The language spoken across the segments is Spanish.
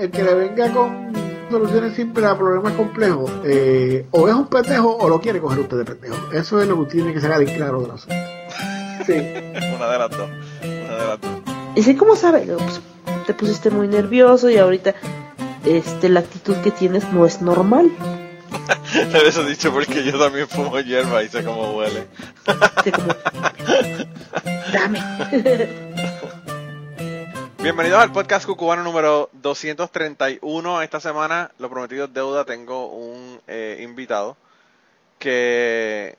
el que le venga con soluciones simples a problemas complejos, eh, o es un pendejo o lo quiere coger usted de pendejo. Eso es lo que tiene que ser bien claro de la asunto. Sí. Una de las dos. Una de las dos. Y sí, ¿cómo sabe? No, pues, te pusiste muy nervioso y ahorita este la actitud que tienes no es normal. Le eso dicho porque yo también fumo hierba y sé cómo huele. Sí, como, Dame. Bienvenidos al podcast cucubano número 231. Esta semana, lo prometido es deuda, tengo un eh, invitado que,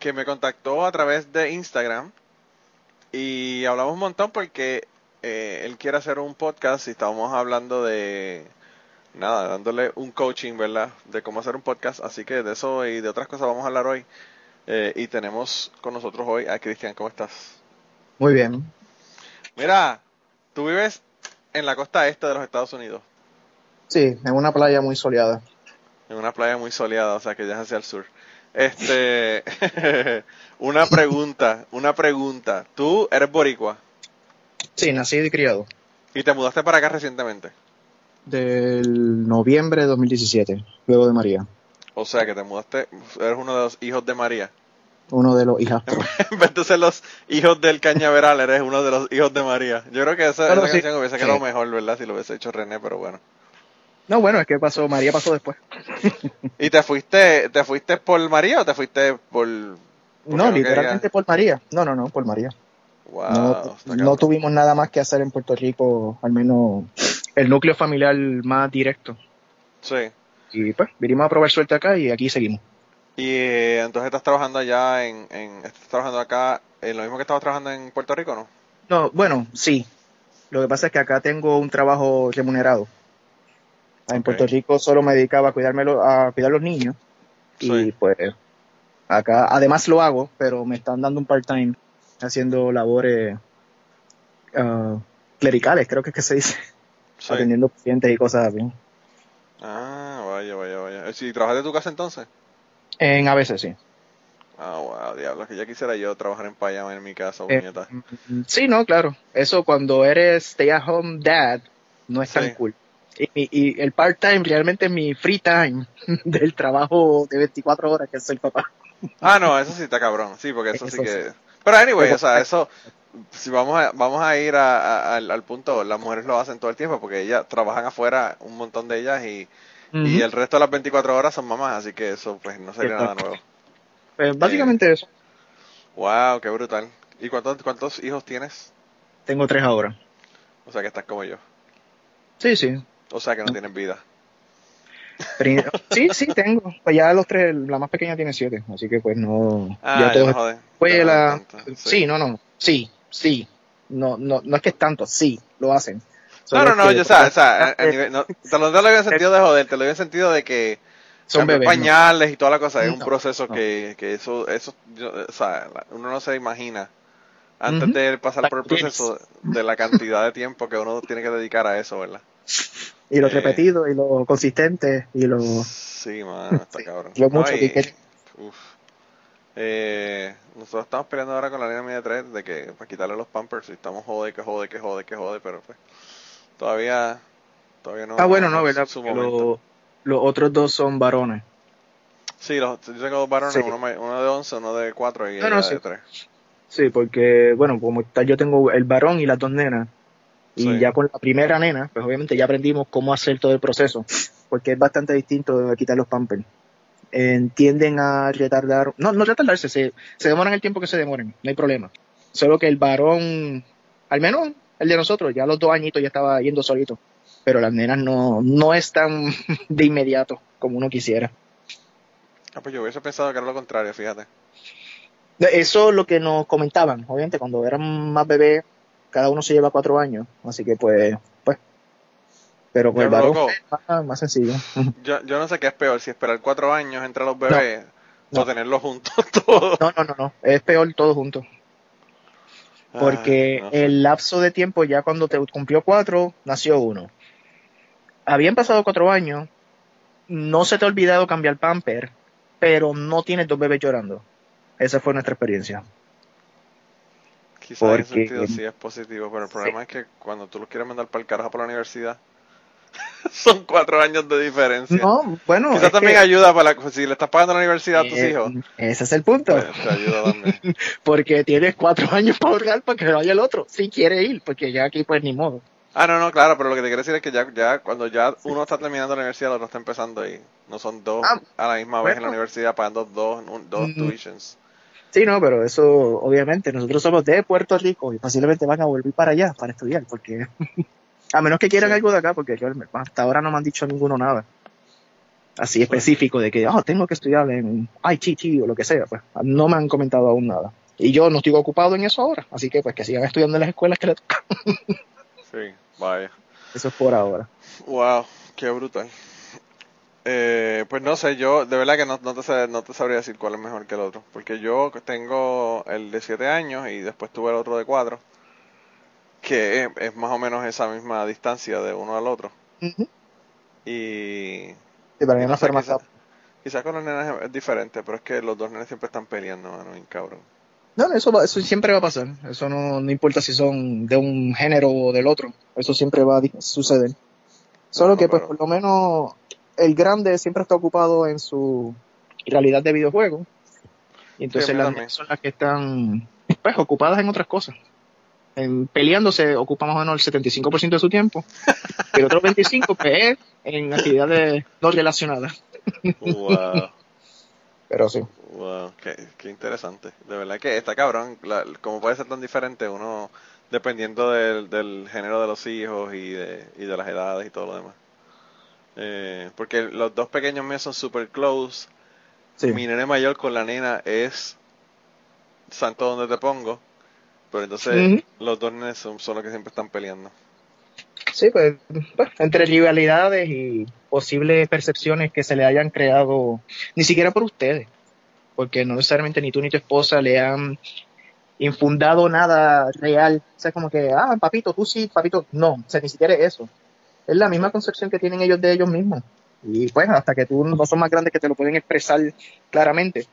que me contactó a través de Instagram y hablamos un montón porque eh, él quiere hacer un podcast y estábamos hablando de, nada, dándole un coaching, ¿verdad? De cómo hacer un podcast. Así que de eso y de otras cosas vamos a hablar hoy. Eh, y tenemos con nosotros hoy a Cristian. ¿Cómo estás? Muy bien. Mira, tú vives en la costa este de los Estados Unidos, Sí, en una playa muy soleada. en una playa muy soleada, o sea que ya es hacia el sur. Este, una pregunta, una pregunta. Tú eres boricua Sí, nacido y criado. y te mudaste para acá recientemente. Del noviembre de 2017, luego de María. O sea que te mudaste, eres uno de los hijos de María. Uno de los hijastros. En vez de ser los hijos del cañaveral, eres uno de los hijos de María. Yo creo que esa, esa sí. canción hubiese Sí. quedado mejor, ¿verdad? Si lo hubiese hecho René, pero bueno. No, bueno, es que pasó, María pasó después. ¿Y te fuiste, te fuiste por María o te fuiste por...? No, no literalmente querías? por María. No, no, no, por María. Wow, no, no tuvimos nada más que hacer en Puerto Rico, al menos el núcleo familiar más directo. Sí. Y pues, vinimos a probar suerte acá y aquí seguimos. Y eh, entonces estás trabajando allá en, en... Estás trabajando acá en lo mismo que estabas trabajando en Puerto Rico, ¿no? No, bueno, sí. Lo que pasa es que acá tengo un trabajo remunerado. En Ok. Puerto Rico solo me dedicaba a, cuidármelo, a cuidar los niños. Y pues acá, además lo hago, pero me están dando un part-time haciendo labores ah, clericales, creo que es que se dice, Sí. atendiendo pacientes y cosas así. Ah, vaya, vaya, vaya. ¿Si trabajas de tu casa entonces? En a veces sí. Ah, wow, diablo, que ya quisiera yo trabajar en Payama en mi casa, Eh, puñeta. Sí, no, claro. Eso cuando eres stay-at-home dad no es Sí. tan cool. Y, el part-time realmente es mi free time del trabajo de 24 horas que es el papá. Ah, no, eso sí está cabrón, sí, porque eso, sí que... sí. Pero anyway, o sea, eso... Si vamos a, vamos a ir a- a- al, al punto, las mujeres lo hacen todo el tiempo porque ellas trabajan afuera, un montón de ellas, y, y el resto de las 24 horas son mamás, así que eso pues no sería nada nuevo. Pues básicamente eso. Wow, qué brutal. ¿Y cuántos, cuántos hijos tienes? Tengo tres ahora. O sea que estás como yo. Sí, sí. O sea que no tienes vida. Sí, sí, tengo. Pues ya los tres, la más pequeña tiene siete, así que pues no. Ah, ya ya todos no jode. escuela. Ya no tanto, Sí. no, no. Sí, sí. No, no, no es que es tanto, sí, lo hacen. No, no, no, yo, o sea, o sea, a- a nivel- no, te lo digo en el sentido de joder, te lo digo en el sentido de que son pañales y toda la cosa, es un No, proceso no. que, que eso, eso, yo- o sea, uno no se imagina antes de pasar por el proceso de la cantidad de tiempo que uno tiene que dedicar a eso, ¿verdad? Y lo Eh. repetido, y lo consistente, y lo, Sí, mano, está Sí, cabrón. lo mucho y- que hay que- uf. Eh, nosotros estamos peleando ahora con la línea media 3 de que para quitarle los pampers y estamos jode, que jode, que jode, que jode, pero pues todavía, todavía no. Ah, bueno, no, ¿verdad? Lo- los otros dos son varones. Sí, los, yo tengo dos varones, Sí. uno, de 11, uno de 4 y No, de sí. 3. Sí, porque, bueno, como tal, yo tengo el varón y las dos nenas. Y Sí. ya con la primera nena, pues obviamente ya aprendimos cómo hacer todo el proceso, porque es bastante distinto de quitar los pampers. Eh, tienden a retardar, no, no retardarse, se, se demoran el tiempo que se demoren, no hay problema. Solo que el varón, al menos el de nosotros, ya a los dos añitos ya estaba yendo solito. Pero las nenas no, no es tan de inmediato como uno quisiera. Ah, pues yo hubiese pensado que era lo contrario, fíjate. Eso es lo que nos comentaban, obviamente, cuando eran más bebés, cada uno se lleva cuatro años, así que pues, pues. Pero con el Diablo, varón loco. es más, más sencillo. Yo, yo no sé qué es peor, si esperar 4 años entre los bebés No. o tenerlos juntos todos. No, no, no, no, es peor todo junto. Porque no sé. el lapso de tiempo, ya cuando te cumplió cuatro, nació uno. Habían pasado cuatro años, no se te ha olvidado cambiar pamper, pero no tienes dos bebés llorando. Esa fue nuestra experiencia. Quizás en ese sentido sí es positivo, pero el problema es que cuando tú los quieres mandar para el carajo para la universidad, son cuatro años de diferencia. No, bueno. Quizás también que, ayuda para la, si le estás pagando la universidad a tus eh, hijos, Ese es el punto. pues, te ayuda también. Porque tienes cuatro años para ahorrar para que vaya el otro. Si quiere ir, porque ya aquí pues ni modo. Ah, no, no, claro, pero lo que te quiero decir es que ya, ya cuando ya uno está terminando la universidad, el otro está empezando y no son dos Ah, a la misma vez en la universidad pagando dos, un- dos Mm. tuitions. Sí, no, pero eso obviamente nosotros somos de Puerto Rico y posiblemente van a volver para allá para estudiar, porque a menos que quieran Sí. algo de acá, porque yo hasta ahora no me han dicho ninguno nada así específico de que oh, tengo que estudiar en ITT o lo que sea, pues no me han comentado aún nada. Y yo no estoy ocupado en eso ahora, así que pues que sigan estudiando en las escuelas que les toca. Sí, vaya. Eso es por ahora. Wow, qué brutal. Eh, pues no sé, yo de verdad que no, no, te, no te sabría decir cuál es mejor que el otro. Porque yo tengo el de 7 años y después tuve el otro de 4. Que es, es más o menos esa misma distancia de uno al otro. Ujú. Y Sí, y yo no sé, quizás con los nenes es, diferente, pero es que los dos nenes siempre están peleando, mano, bien cabrón. No, no, eso, va- eso siempre va a pasar. Eso no, no importa si son de un género o del otro. Eso siempre va a suceder. Solo No, que, pues, pero- por lo menos, el grande siempre está ocupado en su realidad de videojuego. Y entonces Sí, mí las son las que están, pues, ocupadas en otras cosas. En peleando se ocupa más o menos el 75% de su tiempo. Y el otro 25% pues, es en actividades no relacionadas. Wow. Pero sí. Wow, qué, qué interesante. De verdad que está cabrón. La, como puede ser tan diferente uno, dependiendo del, del género de los hijos y de, y de las edades y todo lo demás. Eh, porque los dos pequeños míos son super close. sí. Mi nene mayor con la nena es santo donde te pongo. Pero entonces los dos nenes son, son los que siempre están peleando. Sí, pues, pues, entre rivalidades y posibles percepciones que se le hayan creado, ni siquiera por ustedes, porque no necesariamente ni tú ni tu esposa le han infundado nada real. O sea, como que, ah, papito, tú sí, papito, no, o sea, ni siquiera es eso. Es la misma concepción que tienen ellos de ellos mismos. Y pues, hasta que tú no son más grandes que te lo pueden expresar claramente.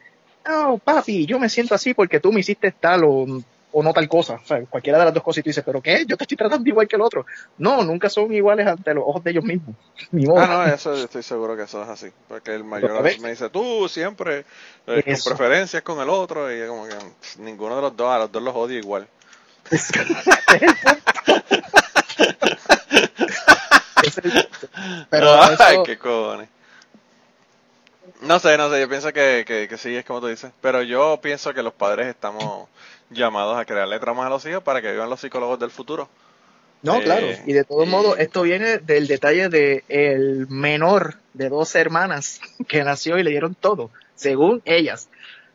No, papi, yo me siento así porque tú me hiciste tal o, o no tal cosa. O sea, cualquiera de las dos cosas y tú dices, ¿pero qué? Yo te estoy tratando igual que el otro. No, nunca son iguales ante los ojos de ellos mismos. Ni modo. Ah, no, eso estoy seguro que eso es así. Porque el mayor a me dice, tú siempre eh, con preferencias con el otro. Y yo como que pff, ninguno de los dos, a los dos los odio igual. Es. Pero Ay, eso, qué cojones. No sé, no sé, yo pienso que, que, que sí, es como tú dices. Pero yo pienso que los padres estamos llamados a crearle traumas a los hijos para que vivan los psicólogos del futuro. no, eh, claro. Y de todos modos, esto viene del detalle de el menor de dos hermanas que nació y le dieron todo, según ellas.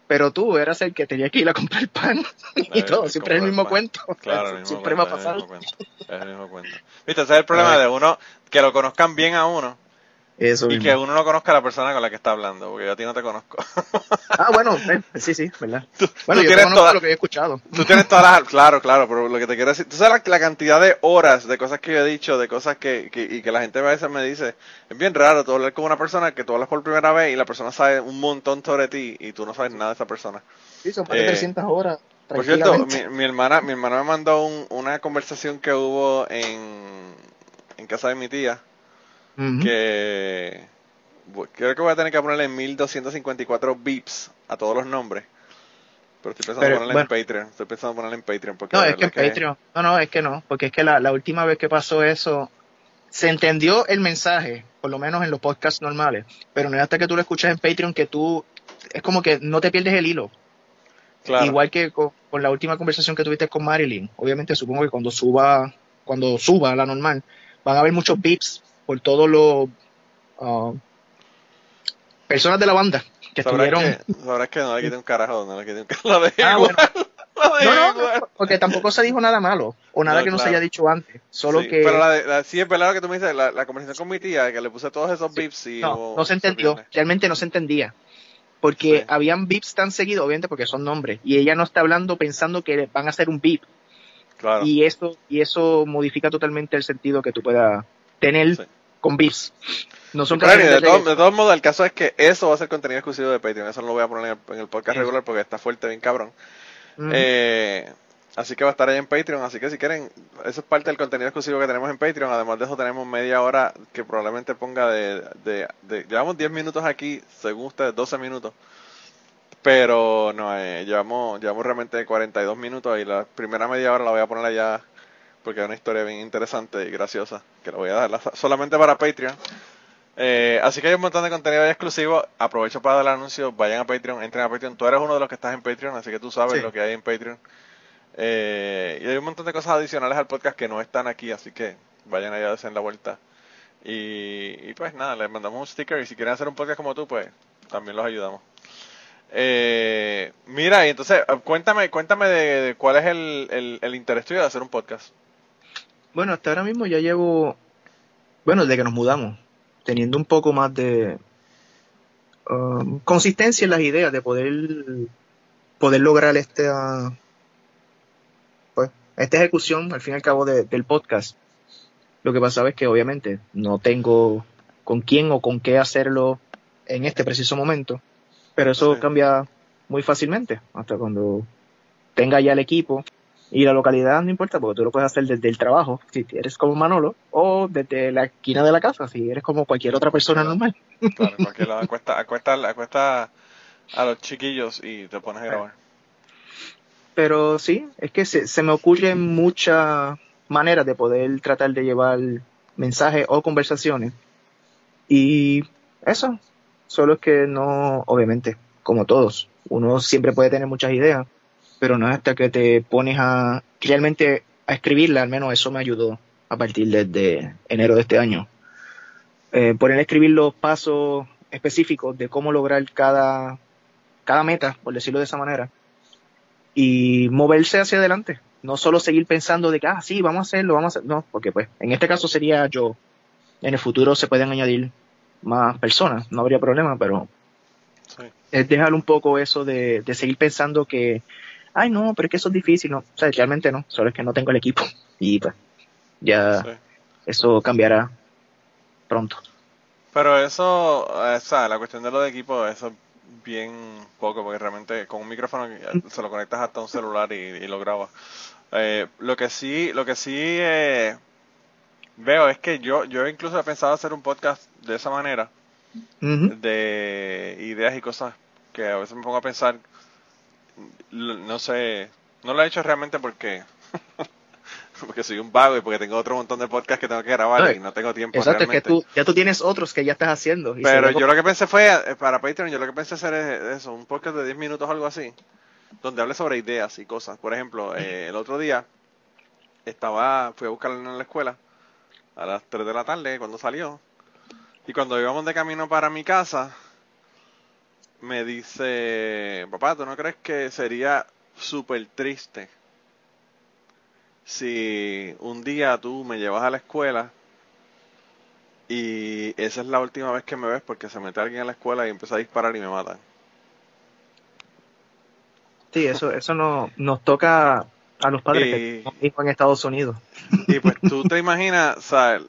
Pero tú eras el que tenía que ir a comprar pan y Eh, todo. Siempre es el mismo pan. cuento. Claro, el mismo Siempre cuento, va a pasar. Es el mismo cuento. Es el mismo cuento. Viste, ese es el problema de uno, que lo conozcan bien a uno Eso y mismo. que uno no conozca a la persona con la que está hablando, porque yo a ti no te conozco. Ah, bueno, eh, sí, sí, ¿verdad? Bueno, tú yo tienes toda- lo que he escuchado. Tú tienes todas las... Claro, claro, pero lo que te quiero decir... Tú sabes la, la cantidad de horas de cosas que yo he dicho, de cosas que, que... Y que la gente a veces me dice... Es bien raro tú hablar con una persona que tú hablas por primera vez y la persona sabe un montón sobre ti y tú no sabes nada de esa persona. Sí, son más de Eh, 300 horas. Por cierto, mi hermana mi hermana me mandó un- una conversación que hubo en, en casa de mi tía Que... Creo que voy a tener que ponerle 1254 beeps a todos los nombres. Pero estoy pensando Pero, ponerle bueno. en Patreon. Estoy pensando ponerle en Patreon porque No, es que en Patreon. No, no, es que no. Porque es que la, la última vez que pasó eso, se entendió el mensaje, por lo menos en los podcasts normales. Pero no es hasta que tú lo escuchas en Patreon que tú. Es como que no te pierdes el hilo. Claro. Igual que con, con la última conversación que tuviste con Marilyn. Obviamente, supongo que cuando suba, cuando suba la normal, van a haber muchos beeps por todos los. ah, personas de la banda que Sabrás estuvieron. que, sabrás que no le quité un carajo, no le quité un carajo. Ah, dejé No, no, no, porque tampoco se dijo nada malo o nada No, que no se haya dicho antes. Solo Sí, que. Pero la, de- la- sí es verdad lo que tú me dices, la, la conversación con mi tía, que le puse todos esos beeps y No, no se entendió, realmente no se entendía. Porque Sí. habían beeps tan seguidos, obviamente porque son nombres, y ella no está hablando pensando que van a hacer un beep. Claro. Y eso, y eso modifica totalmente el sentido que tú puedas tener Sí. con beeps. No son Claro, de, todo- todos modos, el caso es que eso va a ser contenido exclusivo de Patreon. Eso no lo voy a poner en el, en el podcast regular porque está fuerte, bien cabrón. Eh, Así que va a estar ahí en Patreon. Así que si quieren, eso es parte del contenido exclusivo que tenemos en Patreon. Además de eso, tenemos media hora que probablemente ponga de. de, de llevamos 10 minutos aquí, según ustedes, 12 minutos. Pero no, eh, llevamos, llevamos realmente 42 minutos y la primera media hora la voy a poner allá porque es una historia bien interesante y graciosa que la voy a dar solamente para Patreon. Eh, así que hay un montón de contenido exclusivo. Aprovecho para dar el anuncio. Vayan a Patreon, entren a Patreon. Tú eres uno de los que estás en Patreon, así que tú sabes Sí. lo que hay en Patreon. Eh, y hay un montón de cosas adicionales al podcast que no están aquí, así que vayan allá a hacer la vuelta. Y, y pues nada, les mandamos un sticker y si quieren hacer un podcast como tú, pues también los ayudamos. Eh, mira, y entonces cuéntame, cuéntame de, de cuál es el, el, el interés tuyo de hacer un podcast. Bueno, hasta ahora mismo ya llevo, bueno, desde que nos mudamos, teniendo un poco más de um, consistencia en las ideas, de poder, poder lograr esta, pues, esta ejecución, al fin y al cabo, de- del podcast. Lo que pasaba es que obviamente no tengo con quién o con qué hacerlo en este preciso momento, pero eso Sí. cambia muy fácilmente, hasta cuando tenga ya el equipo y la localidad no importa, porque tú lo puedes hacer desde el trabajo, si eres como Manolo, o desde la esquina de la casa, si eres como cualquier otra persona normal. Claro, en cualquier lado, acuesta, acuesta, acuesta a los chiquillos y te pones a grabar. Pero sí, es que se, se me ocurren muchas maneras de poder tratar de llevar mensajes o conversaciones. Y eso, solo es que no, obviamente, como todos, uno siempre puede tener muchas ideas, pero no es hasta que te pones a realmente a escribirla, al menos eso me ayudó a partir desde enero de este año. Eh, poner a escribir los pasos específicos de cómo lograr cada, cada meta, por decirlo de esa manera y moverse hacia adelante. No solo seguir pensando de que, ah, sí, vamos a hacerlo, vamos a hacer. No, porque pues en este caso sería yo. En el futuro se pueden añadir más personas, no habría problema, pero Sí. es dejar un poco eso de, de seguir pensando que, ay, no, pero es que eso es difícil. No, o sea, realmente no, solo es que no tengo el equipo y pues ya Sí. eso cambiará pronto. Pero eso, o sea, la cuestión de lo de equipo, eso es bien poco, porque realmente con un micrófono eh, se lo conectas hasta un celular y, y lo grabas. Eh, lo que sí, lo que sí eh, veo es que yo, yo incluso he pensado hacer un podcast de esa manera, de ideas y cosas que a veces me pongo a pensar, no sé, no lo he hecho realmente porque porque soy un vago y porque tengo otro montón de podcasts que tengo que grabar No, y no tengo tiempo Exacto, es que realmente. tú, ya tú tienes otros que ya estás haciendo. y Pero yo lo que pensé fue, eh, para Patreon, yo lo que pensé hacer es eso, un podcast de 10 minutos o algo así, donde hable sobre ideas y cosas. Por ejemplo, eh, el otro día estaba, fui a buscarlo en la escuela a las 3 de la tarde cuando salió. Y cuando íbamos de camino para mi casa, me dice, papá, ¿tú no crees que sería súper triste si un día tú me llevas a la escuela y esa es la última vez que me ves porque se mete alguien a la escuela y empieza a disparar y me matan? Sí, eso, eso no, nos toca a los padres Y- que hijos en Estados Unidos. Y pues tú te imaginas, o sea,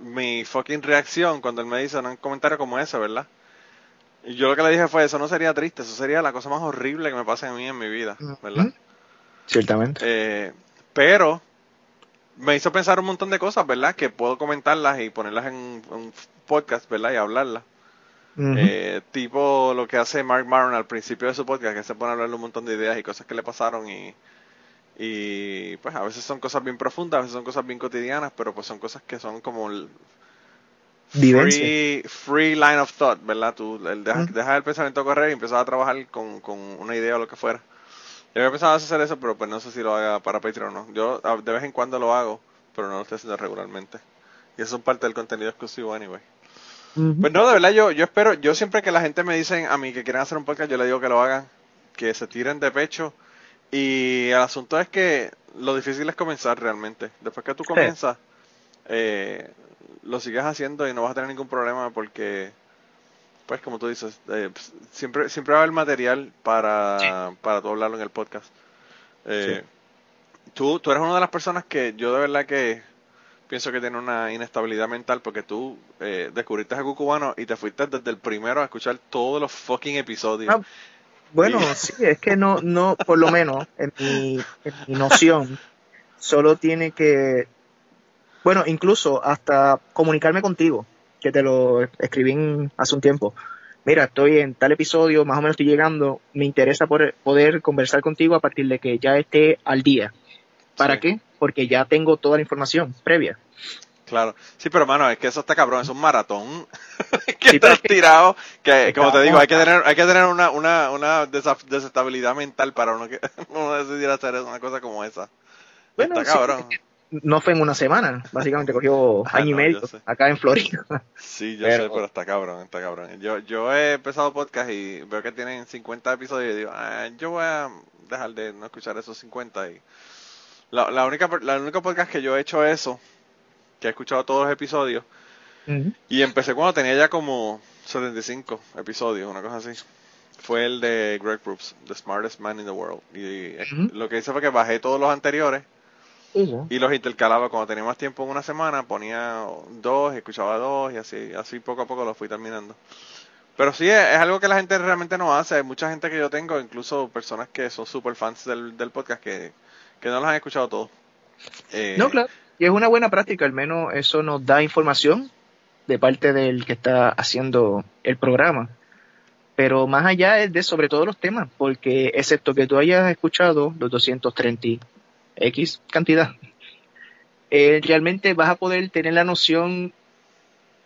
mi fucking reacción cuando él me dice un comentario como ese, ¿verdad? Y yo lo que le dije fue, eso no sería triste, eso sería la cosa más horrible que me pase a mí en mi vida, ¿verdad? Ciertamente. Eh, pero me hizo pensar un montón de cosas, ¿verdad? Que puedo comentarlas y ponerlas en un podcast, ¿verdad? Y hablarlas. Eh, tipo lo que hace Mark Maron al principio de su podcast, que se pone a hablar un montón de ideas y cosas que le pasaron y, y pues a veces son cosas bien profundas, a veces son cosas bien cotidianas, pero pues son cosas que son como el Vivencia. free, free line of thought, ¿verdad? Tú el deja, dejas el pensamiento correr y empiezas a trabajar con, con una idea o lo que fuera. Yo había pensado hacer eso, pero pues no sé si lo haga para Patreon o no. Yo de vez en cuando lo hago, pero no lo estoy haciendo regularmente. Y eso es parte del contenido exclusivo anyway. Ujú. Pues no, de verdad, yo, yo espero, yo siempre que la gente me dice a mí que quieren hacer un podcast, yo le digo que lo hagan, que se tiren de pecho. Y el asunto es que lo difícil es comenzar realmente. Después que tú comienzas, eh, lo sigues haciendo y no vas a tener ningún problema porque, pues como tú dices, eh, pues, siempre, siempre va a haber material para, para tú hablarlo en el podcast. Eh, tú, tú eres una de las personas que yo de verdad que pienso que tiene una inestabilidad mental porque tú eh, descubriste a Cubano y te fuiste desde el primero a escuchar todos los fucking episodios. Ah, Bueno, sí, es que no, no, por lo menos en mi, en mi noción, solo tiene que, bueno, incluso hasta comunicarme contigo, que te lo escribí en- hace un tiempo. Mira, estoy en tal episodio, más o menos estoy llegando, me interesa poder, poder conversar contigo a partir de que ya esté al día. ¿Para Sí. qué? Porque ya tengo toda la información previa. Claro. Sí, pero hermano, es que eso está cabrón, es un maratón. que Sí, estás tirado, que como te digo, hay que tener, hay que tener una, una, una desestabilidad mental para uno que uno decidir hacer una cosa como esa. Bueno, está sí, cabrón. No fue en una semana, básicamente cogió Ah, año y no, medio acá en Florida. Sí, yo Pero- sé, pero está cabrón, está cabrón. Yo, yo he empezado podcast y veo que tienen 50 episodios y digo, ah, yo voy a dejar de no escuchar esos 50 y la, la única la única podcast que yo he hecho eso, que he escuchado todos los episodios y empecé cuando tenía ya como 75 episodios, una cosa así. Fue el de Greg Proops, The Smartest Man in the World. Y eh, lo que hice fue que bajé todos los anteriores Y los intercalaba cuando tenía más tiempo en una semana, ponía dos, escuchaba dos y así, así poco a poco los fui terminando. Pero sí, es, es algo que la gente realmente no hace. Hay mucha gente que yo tengo, incluso personas que son super fans del, del podcast, que, que no los han escuchado todos. Eh, No, claro. Y es una buena práctica, al menos eso nos da información de parte del que está haciendo el programa. Pero más allá es de sobre todo los temas, porque excepto que tú hayas escuchado los 230 X cantidad, eh, realmente vas a poder tener la noción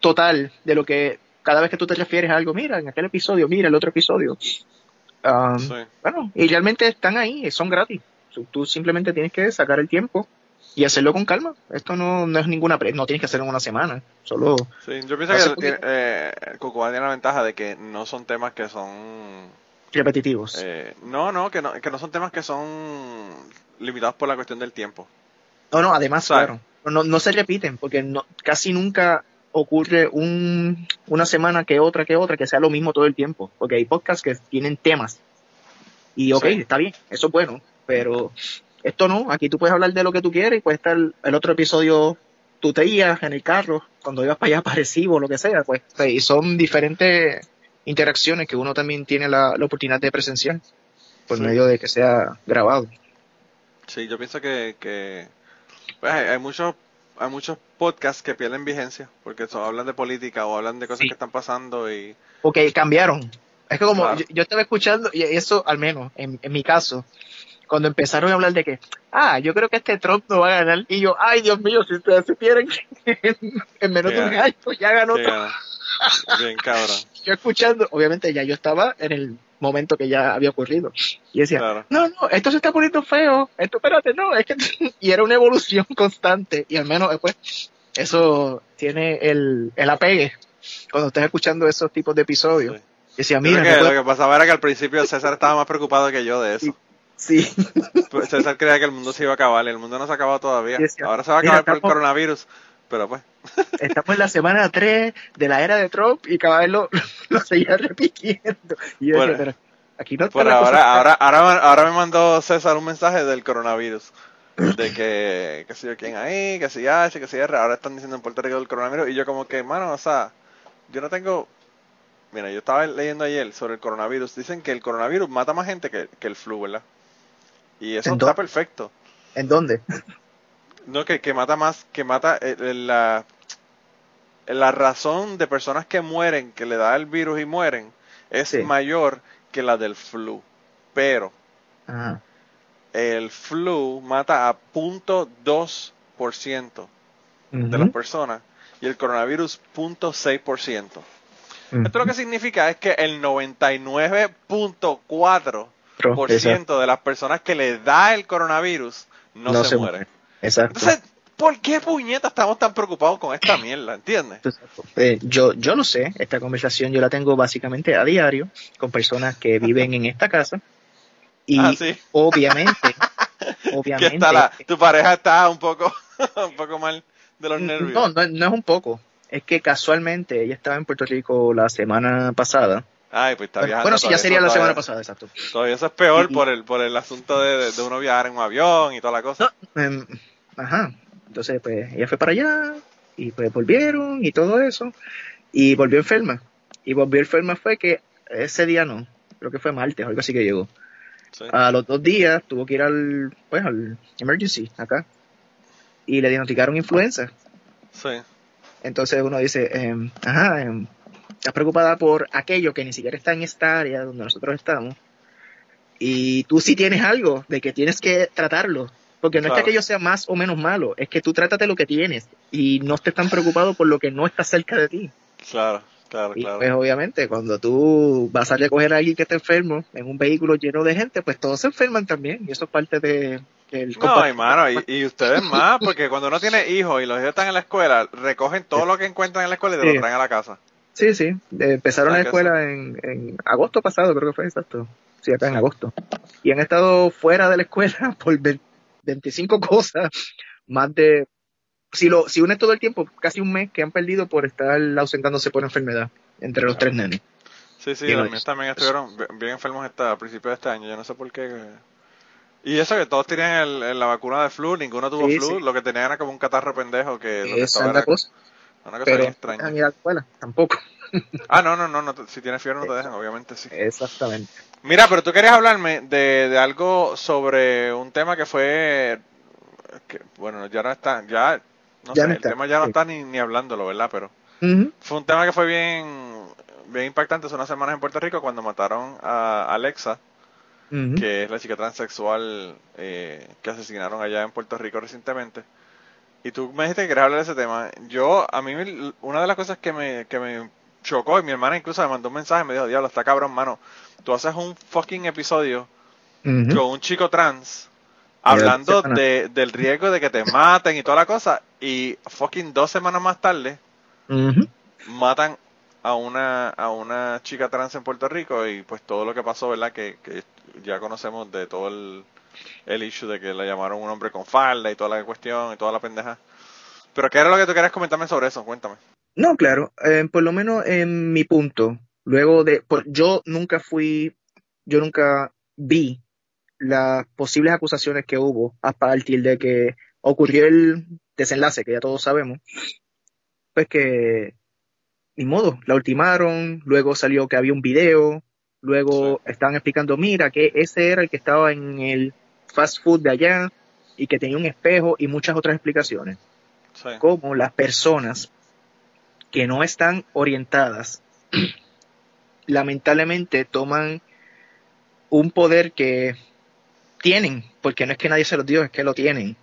total de lo que cada vez que tú te refieres a algo, mira, en aquel episodio, mira el otro episodio. Um, sí. bueno, y realmente están ahí, son gratis. Tú, tú simplemente tienes que sacar el tiempo y hacerlo con calma. Esto no, no es ninguna pre no tienes que hacerlo en una semana. Solo Sí, yo pienso que tiene, eh, Cucubá tiene la ventaja de que no son temas que son... repetitivos. eh, no, no que, no, que no son temas que son limitados por la cuestión del tiempo. No, no, además, claro. No, no se repiten porque no, casi nunca ocurre un, una semana que otra que otra que sea lo mismo todo el tiempo. Porque hay podcasts que tienen temas. Y ok, Sí. está bien, eso es bueno. Pero esto no, aquí tú puedes hablar de lo que tú quieres y puede estar el otro episodio tú te en el carro, cuando ibas para allá para Recibo, lo que sea, pues, o y son diferentes interacciones que uno también tiene la, la oportunidad de presenciar por Sí. medio de que sea grabado. Sí, yo pienso que, que pues, hay, hay muchos hay muchos podcasts que pierden vigencia porque so- hablan de política o hablan de cosas Sí. que están pasando y porque cambiaron. Es que como Claro. yo, yo estaba escuchando, y eso al menos en, en mi caso, cuando empezaron a hablar de que, ah, yo creo que este Trump no va a ganar, y yo, ay Dios mío, si ustedes supieran que en, en menos de un Yeah. año ya ganó Sí, Trump. bien cabrón, Yo escuchando, obviamente ya yo estaba en el momento que ya había ocurrido. Y decía, claro. no, no, esto se está poniendo feo, esto espérate, no, es que, y era una evolución constante, y al menos después, eso tiene el, el apegue cuando estás escuchando esos tipos de episodios. Sí. Decía, mira, que lo que pasaba era que al principio César estaba más preocupado que yo de eso. sí, Pues César creía que el mundo se iba a acabar y el mundo no se ha acabado todavía. Ahora se va a Mira, acabar por el coronavirus, pero pues, estamos en la semana 3 de la era de Trump y cada vez lo, lo seguía repitiendo. Y yo Bueno, decía, pero aquí no por ahora, ahora, ahora, ahora me mandó César un mensaje del coronavirus. De que, que sé yo quién ahí, que si H, que si R, ahora están diciendo en Puerto Rico del coronavirus. Y yo como que, mano, o sea, yo no tengo... Mira, yo estaba leyendo ayer sobre el coronavirus. Dicen que el coronavirus mata más gente que, que el flu, ¿verdad? Y eso está perfecto. ¿En dónde? No, que, que mata más, que mata eh, eh, la, la razón de personas que mueren, que le da el virus y mueren, es Sí. mayor que la del flu. Pero Ajá. el flu mata a 0.2% de las personas y el coronavirus 0.6%. Ujú. Esto lo que significa es que el 99.4% Pro- exacto. de las personas que le da el coronavirus no, No se, se mueren. Exacto. Entonces, ¿por qué puñeta estamos tan preocupados con esta mierda? ¿Entiendes? Eh, yo, yo lo sé, esta conversación yo la tengo básicamente a diario con personas que viven en esta casa y Ah, sí. obviamente, obviamente, está la, tu pareja está un poco, un poco mal de los nervios. no, no, no es un poco, es que casualmente ella estaba en Puerto Rico la semana pasada. Ay, pues está Bueno, viajando. bueno, sí, ya sería la semana pasada, exacto. Todavía eso es peor Y- por el, por el asunto de, de, uno viajar en un avión y toda la cosa. Em, ajá. Entonces, pues ella fue para allá y pues volvieron y todo eso. Y volvió enferma. Y volvió enferma fue que ese día no. creo que fue martes, algo así que llegó. Sí. A los dos días tuvo que ir al, pues, al emergency acá y le diagnosticaron influenza. Sí. Entonces uno dice, em, ajá, em, estás preocupada por aquello que ni siquiera está en esta área donde nosotros estamos. Y tú sí tienes algo de que tienes que tratarlo. Porque no es que aquello sea más o menos malo, es que tú trátate lo que tienes y no estés tan preocupado por lo que no está cerca de ti. Claro, claro, Y claro. pues obviamente cuando tú vas a recoger a alguien que está enfermo en un vehículo lleno de gente, pues todos se enferman también y eso es parte de, del No, hermano, y, y ustedes más, porque cuando uno tiene hijos y los hijos están en la escuela, recogen todo lo que encuentran en la escuela y te Sí. lo traen a la casa. Sí, sí, eh, empezaron Ah, la escuela en, en agosto pasado, creo que fue exacto. Sí, acá en agosto. Y han estado fuera de la escuela por 25 cosas, más de, si lo, si unes todo el tiempo, casi un mes que han perdido por estar ausentándose por enfermedad entre los tres nenes. Sí, sí, los míos también estuvieron bi- bien enfermos hasta a principios de este año, yo no sé por qué. Y eso que todos tenían el- el- la vacuna de flu, ninguno tuvo Sí, flu, sí. lo que tenían era como un catarro pendejo que lo que estaba era cosa. una cosa Pero bien no extraña. la escuela, tampoco. Ah, no, no, no, no, si tienes fiebre no te dejan, obviamente sí. Exactamente. Mira, pero tú querías hablarme de, de algo sobre un tema que fue, que, bueno, ya no está, ya, no Ya sé, no el está, tema ya no sí. está ni, ni hablándolo, ¿verdad? Pero fue un tema que fue bien, bien impactante hace unas semanas en Puerto Rico cuando mataron a Alexa, que es la chica transexual eh, que asesinaron allá en Puerto Rico recientemente. Y tú me dijiste que querías hablar de ese tema. Yo, a mí, una de las cosas que me, que me chocó, y mi hermana incluso me mandó un mensaje, me dijo, diablo, está cabrón, mano. Tú haces un fucking episodio con un chico trans hablando de, del riesgo de que te maten y toda la cosa, y fucking dos semanas más tarde matan a una a una chica trans en Puerto Rico y pues todo lo que pasó, ¿verdad? Que, que ya conocemos de todo el, el issue de que le llamaron un hombre con falda y toda la cuestión y toda la pendeja. Pero ¿qué era lo que tú querías comentarme sobre eso? Cuéntame. No, claro, eh, por lo menos en mi punto, luego de, por- yo nunca fui, yo nunca vi las posibles acusaciones que hubo a partir de que ocurrió el desenlace, que ya todos sabemos, pues que, ni modo, la ultimaron, luego salió que había un video, luego estaban explicando, mira, que ese era el que estaba en el fast food de allá y que tenía un espejo y muchas otras explicaciones Sí. como las personas que no están orientadas lamentablemente toman un poder que tienen, porque no es que nadie se los dio, es que lo tienen.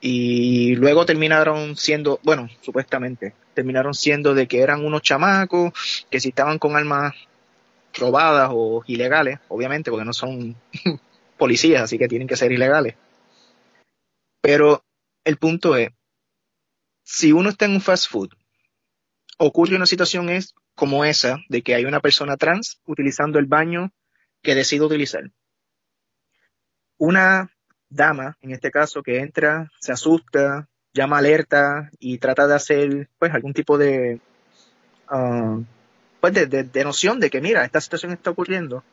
Y luego terminaron siendo, bueno, supuestamente, terminaron siendo de que eran unos chamacos, que si estaban con armas robadas o ilegales, obviamente, porque no son policías, así que tienen que ser ilegales. Pero el punto es, si uno está en un fast food, ocurre una situación es como esa, de que hay una persona trans utilizando el baño que decide utilizar. Una dama, en este caso, que entra, se asusta, llama alerta y trata de hacer pues algún tipo de ah, pues de, de- de noción de que mira, esta situación está ocurriendo.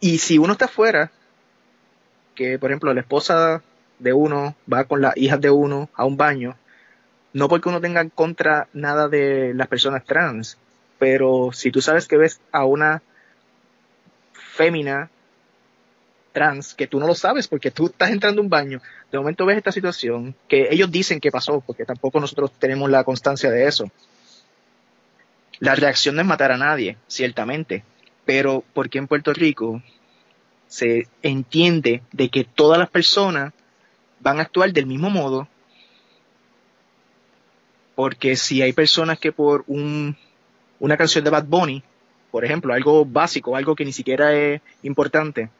Y si uno está afuera, que por ejemplo la esposa de uno va con las hijas de uno a un baño, no porque uno tenga en contra nada de las personas trans, pero si tú sabes que ves a una fémina trans, que tú no lo sabes porque tú estás entrando a un baño, de momento ves esta situación que ellos dicen que pasó, porque tampoco nosotros tenemos la constancia de eso. La reacción no es matar a nadie, ciertamente, pero porque en Puerto Rico se entiende de que todas las personas van a actuar del mismo modo porque si hay personas que por un, una canción de Bad Bunny, por ejemplo, algo básico, algo que ni siquiera es importante,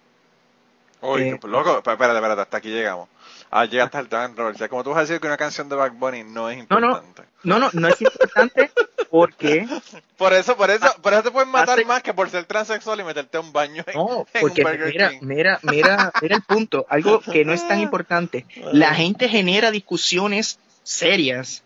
Uy, Eh, qué loco, Espérate, espérate, espérate, hasta aquí llegamos. Ah, llegaste al tema controversial. Como tú vas a decir que una canción de Bad Bunny no es no. importante. no, no, no es importante porque, Por eso, por eso, por eso te pueden matar Hace- más que por ser transexual y meterte a un baño en, no, en porque un Burger mira, King. mira, mira, mira el punto, algo que no es tan importante. La gente genera discusiones serias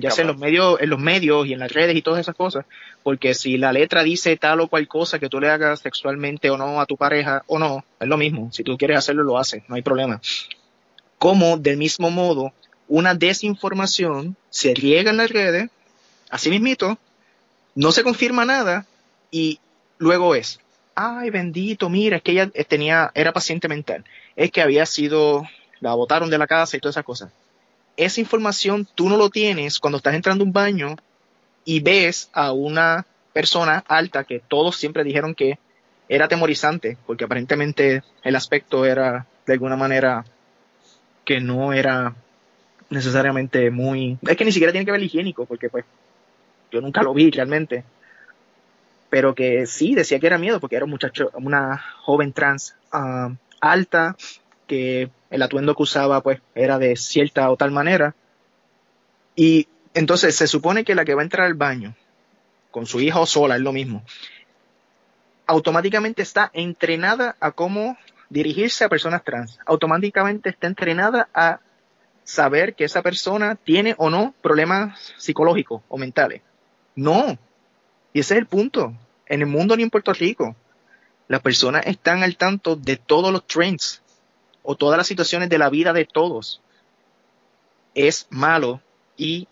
Ya sea en los medios, en los medios y en las redes y todas esas cosas, porque si la letra dice tal o cual cosa que tú le hagas sexualmente o no a tu pareja o no, es lo mismo. Si tú quieres hacerlo, lo haces, no hay problema. Como del mismo modo, una desinformación se riega en las redes, así mismito, no se confirma nada y luego es, ay bendito, mira, es que ella tenía, era paciente mental, es que había sido, la botaron de la casa y todas esas cosas. Esa información tú no lo tienes cuando estás entrando a un baño y ves a una persona alta que todos siempre dijeron que era temorizante, porque aparentemente el aspecto era de alguna manera que no era necesariamente muy... Es que ni siquiera tiene que ver el higiénico, porque pues yo nunca lo vi realmente. Pero que sí, decía que era miedo, porque era un muchacho, una joven trans ah, alta, que el atuendo que usaba pues era de cierta o tal manera. Y entonces se supone que la que va a entrar al baño con su hija o sola es lo mismo. Automáticamente está entrenada a cómo dirigirse a personas trans. Automáticamente está entrenada a saber que esa persona tiene o no problemas psicológicos o mentales. No. Y ese es el punto. En el mundo ni en Puerto Rico, las personas están al tanto de todos los trends o todas las situaciones de la vida de todos. Es malo y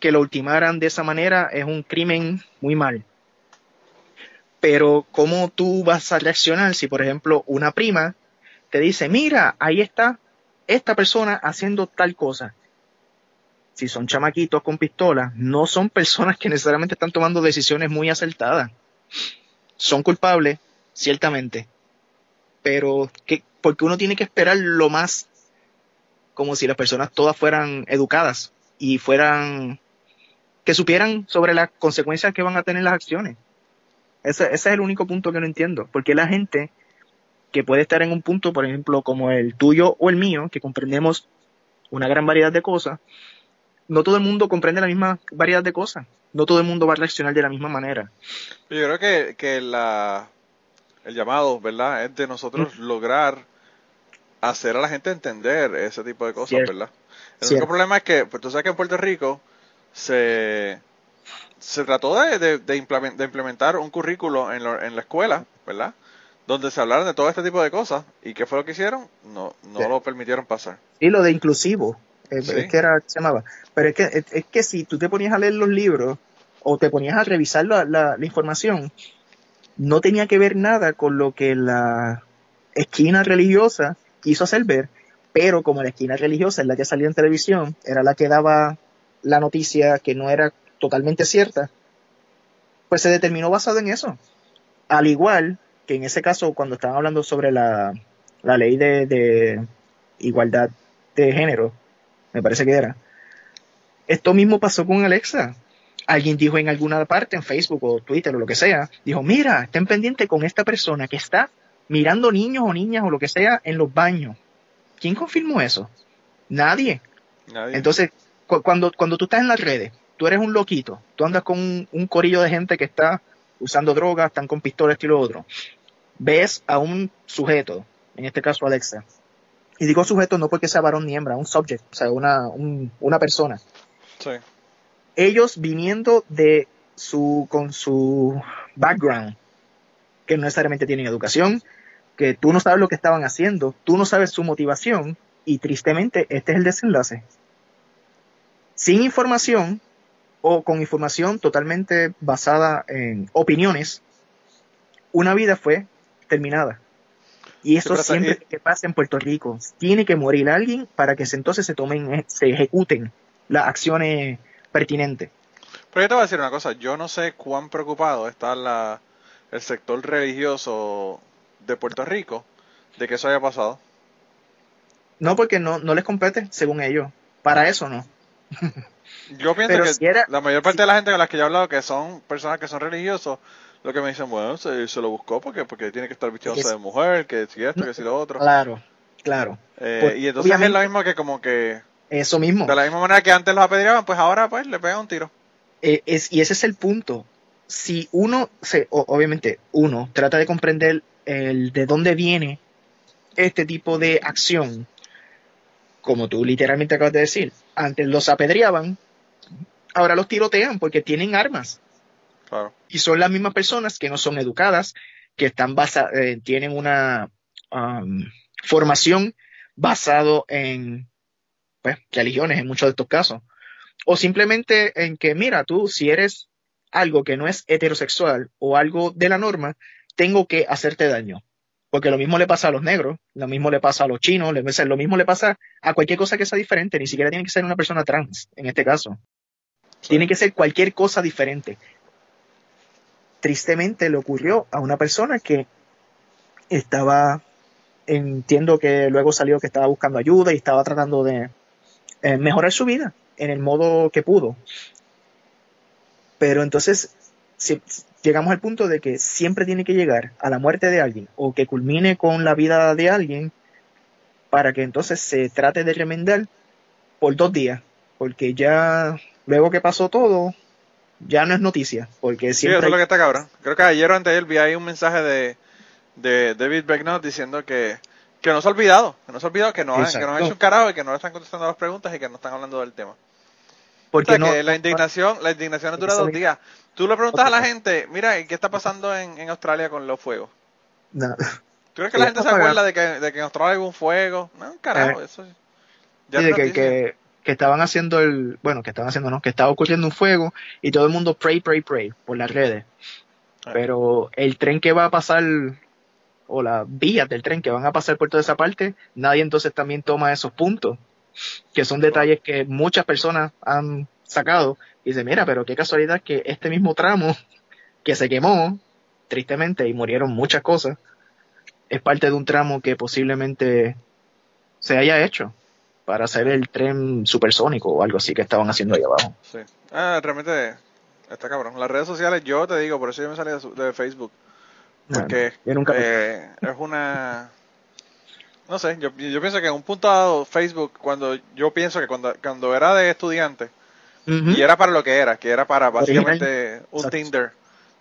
que lo ultimaran de esa manera es un crimen muy mal. Pero ¿cómo tú vas a reaccionar si, por ejemplo, una prima te dice, mira, ahí está esta persona haciendo tal cosa? Si son chamaquitos con pistolas, no son personas que necesariamente están tomando decisiones muy acertadas. Son culpables, ciertamente. Pero, ¿qué, porque uno tiene que esperar lo más como si las personas todas fueran educadas y fueran que supieran sobre las consecuencias que van a tener las acciones. Ese, ese, es el único punto que no entiendo. Porque la gente que puede estar en un punto, por ejemplo, como el tuyo o el mío, que comprendemos una gran variedad de cosas, no todo el mundo comprende la misma variedad de cosas. No todo el mundo va a reaccionar de la misma manera. Yo creo que, que la, el llamado, ¿verdad? Es de nosotros lograr hacer a la gente entender ese tipo de cosas, ¿verdad? El único problema es que, pues tú sabes que en Puerto Rico se, se trató de, de, implementar un currículo en, en, la escuela, ¿verdad? Donde se hablaron de todo este tipo de cosas. ¿Y qué fue lo que hicieron? No, no lo permitieron pasar. Y lo de inclusivo. Eh, es que era, se llamaba. Pero es que, es, que si tú te ponías a leer los libros o te ponías a revisar la, la, la información, no tenía que ver nada con lo que la esquina religiosa quiso hacer ver, pero como la esquina religiosa es la que salía en televisión, era la que daba la noticia que no era totalmente cierta, pues se determinó basado en eso. Al igual que en ese caso, cuando estaban hablando sobre la, la ley de, de igualdad de género, me parece que era, esto mismo pasó con Alexa alguien dijo en alguna parte, en Facebook o Twitter o lo que sea, dijo, mira, estén pendientes con esta persona que está mirando niños o niñas o lo que sea en los baños. ¿Quién confirmó eso? Nadie. Entonces, cuando, cuando tú estás en las redes, tú eres un loquito, tú andas con un, corillo de gente que está usando drogas, están con pistolas, y lo otro. Ves a un sujeto, en este caso Alexa, y digo sujeto no porque sea varón ni hembra, un subject, o sea, una, una persona. Sí ellos viniendo de su, con su background, que no necesariamente tienen educación, que tú no sabes lo que estaban haciendo, tú no sabes su motivación, y tristemente este es el desenlace. Sin información o con información totalmente basada en opiniones, una vida fue terminada. Y eso siempre que pasa en Puerto Rico. Tiene que morir alguien para que entonces se tomen, se ejecuten las acciones pertinente. Pero yo te voy a decir una cosa, yo no sé cuán preocupado está la, el sector religioso de Puerto Rico de que eso haya pasado. No, porque no, no les compete, según ellos. Para eso no. yo pienso que la mayor parte de la gente con la que yo he hablado, que son personas que son religiosos, lo que me dicen, bueno, se, lo buscó porque porque tiene que estar vestido de mujer, que si esto, que si lo otro. Claro, claro. Eh, pues, y entonces es lo mismo que como que eso mismo. De la misma manera que antes los apedreaban, pues ahora pues le pegan un tiro. Eh, es, y ese es el punto. Si uno, se, obviamente, uno trata de comprender el de dónde viene este tipo de acción, como tú literalmente acabas de decir, antes los apedreaban, ahora los tirotean porque tienen armas. Claro. Y son las mismas personas que no son educadas, que están basadas, eh, tienen una um, formación basado en pues, religiones en muchos de estos casos. O simplemente en que, mira, tú si eres algo que no es heterosexual o algo de la norma, tengo que hacerte daño. Porque lo mismo le pasa a los negros, lo mismo le pasa a los chinos, lo mismo le pasa a cualquier cosa que sea diferente, ni siquiera tiene que ser una persona trans, en este caso. Tiene que ser cualquier cosa diferente. Tristemente le ocurrió a una persona que estaba, entiendo que luego salió que estaba buscando ayuda y estaba tratando de eh, mejorar su vida en el modo que pudo. Pero entonces si, llegamos al punto de que siempre tiene que llegar a la muerte de alguien o que culmine con la vida de alguien para que entonces se trate de remendar por dos días, porque ya luego que pasó todo, ya no es noticia, porque siempre... Sí, eso es lo que está cabrón. Creo que ayer o antes vi ahí un mensaje de, de David Becknott diciendo que, que no se ha olvidado, que no se ha olvidado, que no, que no ha hecho un carajo y que no le están contestando las preguntas y que no están hablando del tema. Porque no, la indignación, la indignación dura dos días. Tú le preguntas a la gente, mira, ¿qué está pasando en, en Australia con los fuegos? No. ¿Tú crees que la gente se acuerda de que, de que en Australia hay un fuego? No, carajo, eh, eso ya sí, que, que, que, estaban haciendo el, bueno, que estaban haciendo, no, que estaba ocurriendo un fuego y todo el mundo pray, pray, pray por las redes. Eh. Pero el tren que va a pasar, o las vías del tren que van a pasar por toda esa parte, nadie entonces también toma esos puntos, que son detalles que muchas personas han sacado y dice, mira, pero qué casualidad que este mismo tramo que se quemó, tristemente, y murieron muchas cosas, es parte de un tramo que posiblemente se haya hecho para hacer el tren supersónico o algo así que estaban haciendo ahí abajo. Sí. Ah, realmente está cabrón. Las redes sociales, yo te digo, por eso yo me salí de, Facebook. Porque eh, es una... No sé, yo, yo pienso que en un punto dado Facebook, cuando yo pienso que cuando, cuando era de estudiante, y era para lo que era, que era para básicamente un Tinder,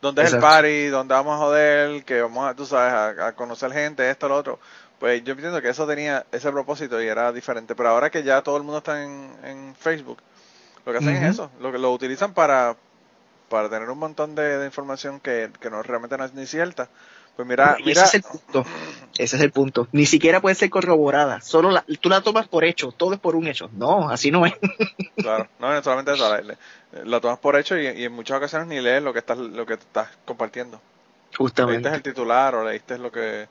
donde es el party, donde vamos a joder, que vamos a, tú sabes, a, conocer gente, esto, lo otro. Pues yo entiendo que eso tenía ese propósito y era diferente. Pero ahora que ya todo el mundo está en, Facebook, lo que hacen es eso, lo que lo utilizan para, para tener un montón de, información que, que no realmente no es ni cierta pues mira, Ese es el punto. Ese es el punto. Ni siquiera puede ser corroborada. Solo la, tú la tomas por hecho. Todo es por un hecho. No, así no es. claro. No, solamente eso. La, tomas por hecho y, en muchas ocasiones ni lees lo que estás, lo que estás compartiendo. Justamente. Leíste el titular o leíste lo que,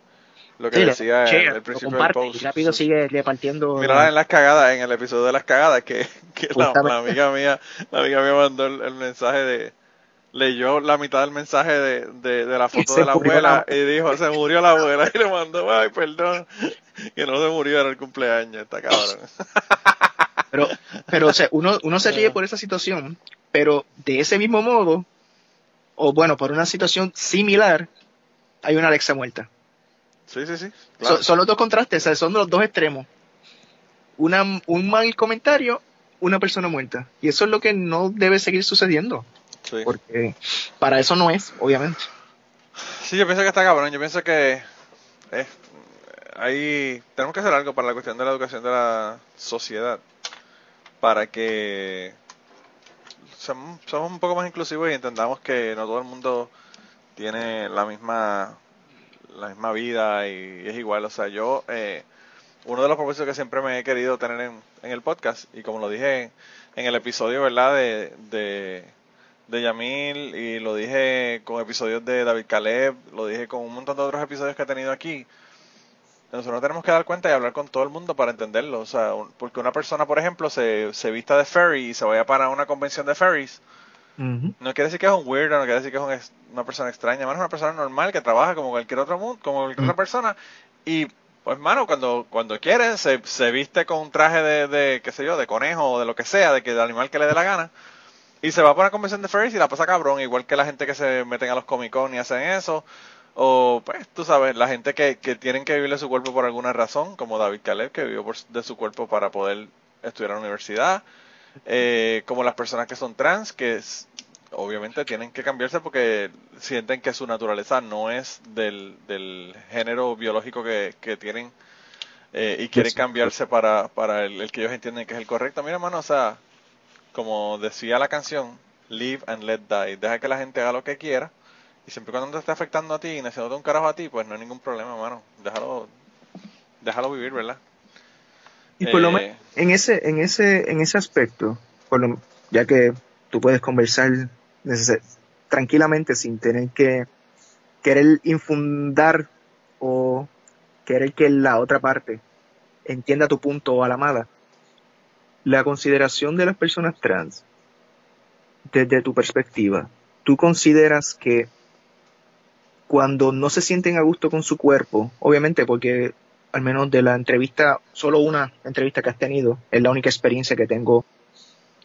lo que decía el principio del post. Y rápido sigue repartiendo. Mira en las cagadas, en el episodio de las cagadas, que, que la, amiga mía, la amiga mía mandó el mensaje de leyó la mitad del mensaje de, de, la foto de la abuela y dijo, se murió la abuela y le mandó, ay, perdón, que no se murió, era el cumpleaños, está cabrón. Pero, pero o sea, uno, uno se ríe por esa situación, pero de ese mismo modo, o bueno, por una situación similar, hay una Alexa muerta. Sí, sí, sí. son los dos contrastes, son los dos extremos. Una, un mal comentario, una persona muerta. Y eso es lo que no debe seguir sucediendo. Porque para eso no es, obviamente. Sí, yo pienso que está cabrón. Yo pienso que eh, ahí tenemos que hacer algo para la cuestión de la educación de la sociedad. Para que somos, un poco más inclusivos y entendamos que no todo el mundo tiene la misma la misma vida y, es igual. O sea, yo, eh, uno de los propósitos que siempre me he querido tener en, en el podcast, y como lo dije en, el episodio, ¿verdad? de de Yamil y lo dije con episodios de David Caleb, lo dije con un montón de otros episodios que he tenido aquí. Nosotros tenemos que dar cuenta y hablar con todo el mundo para entenderlo. O sea, porque una persona, por ejemplo, se, se vista de ferry y se vaya para una convención de ferries, no quiere decir que es un weirdo, no quiere decir que es una persona extraña, es una persona normal que trabaja como cualquier otro mundo, como cualquier otra persona. Y, pues, mano, cuando, cuando quiere, se, se viste con un traje de, de, qué sé yo, de conejo o de lo que sea, de que del animal que le dé la gana y se va por una convención de furries y la pasa cabrón, igual que la gente que se meten a los Comic Con y hacen eso. O, pues, tú sabes, la gente que, que tienen que vivir de su cuerpo por alguna razón, como David Caleb, que vivió de su cuerpo para poder estudiar en la universidad. Eh, como las personas que son trans, que obviamente tienen que cambiarse porque sienten que su naturaleza no es del, del género biológico que, que tienen eh, y quieren cambiarse para, para el, el, que ellos entienden que es el correcto. Mira, hermano, o sea, como decía la canción, live and let die. Deja que la gente haga lo que quiera. Y siempre cuando te esté afectando a ti y necesitando un carajo a ti, pues no hay ningún problema, mano. Déjalo, déjalo vivir, ¿verdad? Y por lo menos eh, en ese, en ese, en ese aspecto, por ya que tú puedes conversar tranquilamente sin tener que querer infundar o querer que la otra parte entienda tu punto a la mala. La consideración de las personas trans, desde tu perspectiva, ¿tú consideras que cuando no se sienten a gusto con su cuerpo, obviamente porque al menos de la entrevista, solo una entrevista que has tenido, es la única experiencia que tengo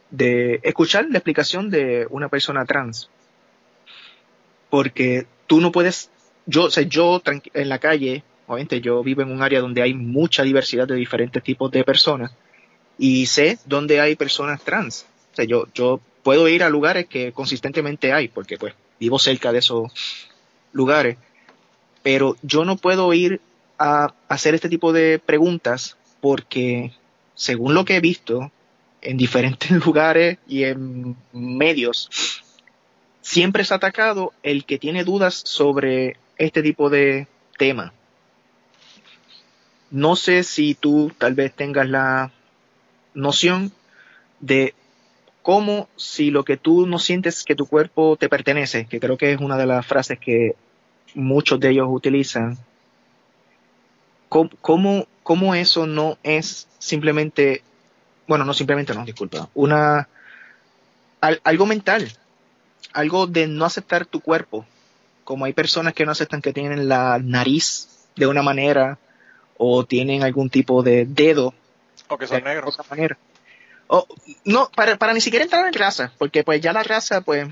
de escuchar la explicación de una persona trans. Porque tú no puedes, yo, o sea, yo en la calle, obviamente yo vivo en un área donde hay mucha diversidad de diferentes tipos de personas y sé dónde hay personas trans. O sea, yo, yo puedo ir a lugares que consistentemente hay, porque pues vivo cerca de esos lugares, pero yo no puedo ir a hacer este tipo de preguntas porque, según lo que he visto en diferentes lugares y en medios, siempre es atacado el que tiene dudas sobre este tipo de tema. No sé si tú tal vez tengas la noción de cómo si lo que tú no sientes que tu cuerpo te pertenece, que creo que es una de las frases que muchos de ellos utilizan, ¿cómo, cómo, eso no es simplemente, bueno, no simplemente no, disculpa, una, algo mental, algo de no aceptar tu cuerpo, como hay personas que no aceptan que tienen la nariz de una manera o tienen algún tipo de dedo. O que son negros. Manera. O, no, para, para ni siquiera entrar en raza, porque pues ya la raza, pues,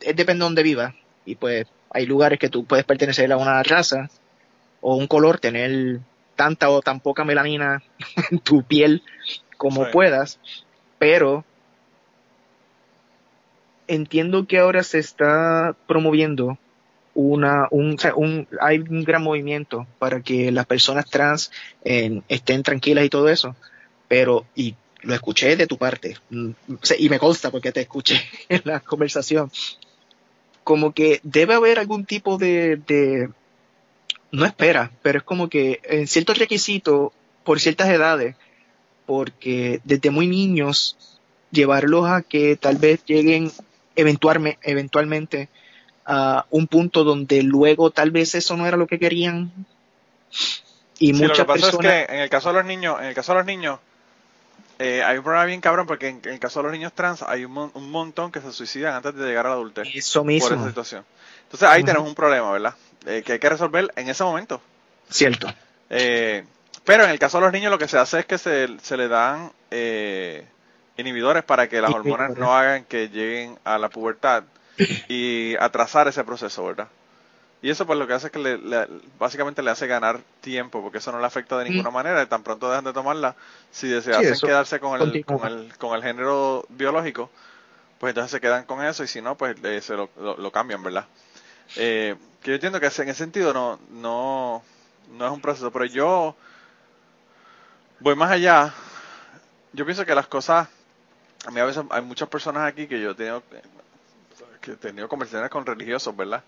depende de donde viva. Y pues hay lugares que tú puedes pertenecer a una raza o un color, tener tanta o tan poca melanina en tu piel como puedas, pero entiendo que ahora se está promoviendo una, un, un, hay un gran movimiento para que las personas trans estén tranquilas y todo eso, pero, y lo escuché de tu parte, mm, y me consta porque te escuché en la conversación, como que debe haber algún tipo de, de, no espera, pero es como que en ciertos requisitos, por ciertas edades, porque desde muy niños, llevarlos a que tal vez lleguen eventualmente, eventualmente a un punto donde luego tal vez eso no era lo que querían. Y muchas lo que pasa es que en el caso de los niños, en el caso de los niños, eh, hay un problema bien cabrón porque en, el caso de los niños trans hay un, montón que se suicidan antes de llegar a la adultez. Eso mismo. Por esa situación. Entonces ahí tenemos un problema, ¿verdad? Eh, que hay que resolver en ese momento. Cierto. Eh, pero en el caso de los niños lo que se hace es que se, se le dan inhibidores para que las hormonas no hagan que lleguen a la pubertad y atrasar ese proceso, ¿verdad? Y eso pues lo que hace es que le, básicamente le hace ganar tiempo, porque eso no le afecta de ninguna manera, y tan pronto dejan de tomarla, si desean quedarse con el, con el, con el género biológico, pues entonces se quedan con eso, y si no, pues eh, se lo, lo, cambian, ¿verdad? Eh, que yo entiendo que en ese sentido no, no, no es un proceso, pero yo voy más allá. Yo pienso que las cosas, a mí a veces hay muchas personas aquí que yo he tenido, que he tenido conversaciones con religiosos, ¿verdad?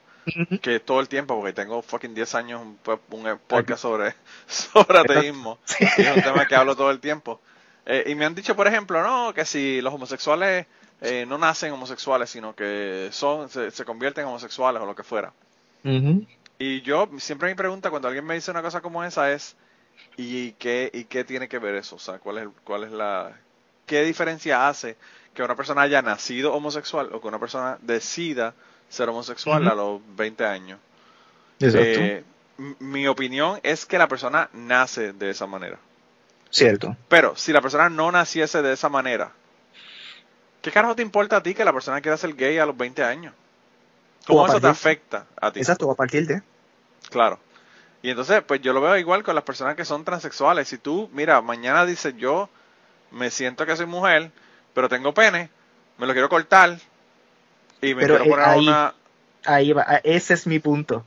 Que todo el tiempo, porque tengo fucking 10 años un, un podcast sobre, sobre ateísmo, y es un tema que hablo todo el tiempo. Eh, y me han dicho, por ejemplo, no, que si los homosexuales eh, no nacen homosexuales, sino que son se, se convierten en homosexuales o lo que fuera. Y yo, siempre mi pregunta cuando alguien me dice una cosa como esa es, ¿y qué, y qué tiene que ver eso? O sea, ¿cuál es, cuál es la... ¿Qué diferencia hace que una persona haya nacido homosexual o que una persona decida ser homosexual a los 20 años. Eh, mi opinión es que la persona nace de esa manera. Cierto. Pero si la persona no naciese de esa manera, ¿qué carajo te importa a ti que la persona quiera ser gay a los 20 años? ¿Cómo eso te afecta a ti? Exacto, a partir de. Claro. Y entonces, pues yo lo veo igual con las personas que son transexuales. Si tú, mira, mañana dices yo me siento que soy mujer, pero tengo pene, me lo quiero cortar, y me Pero quiero poner ahí, una... ahí va, ese es mi punto.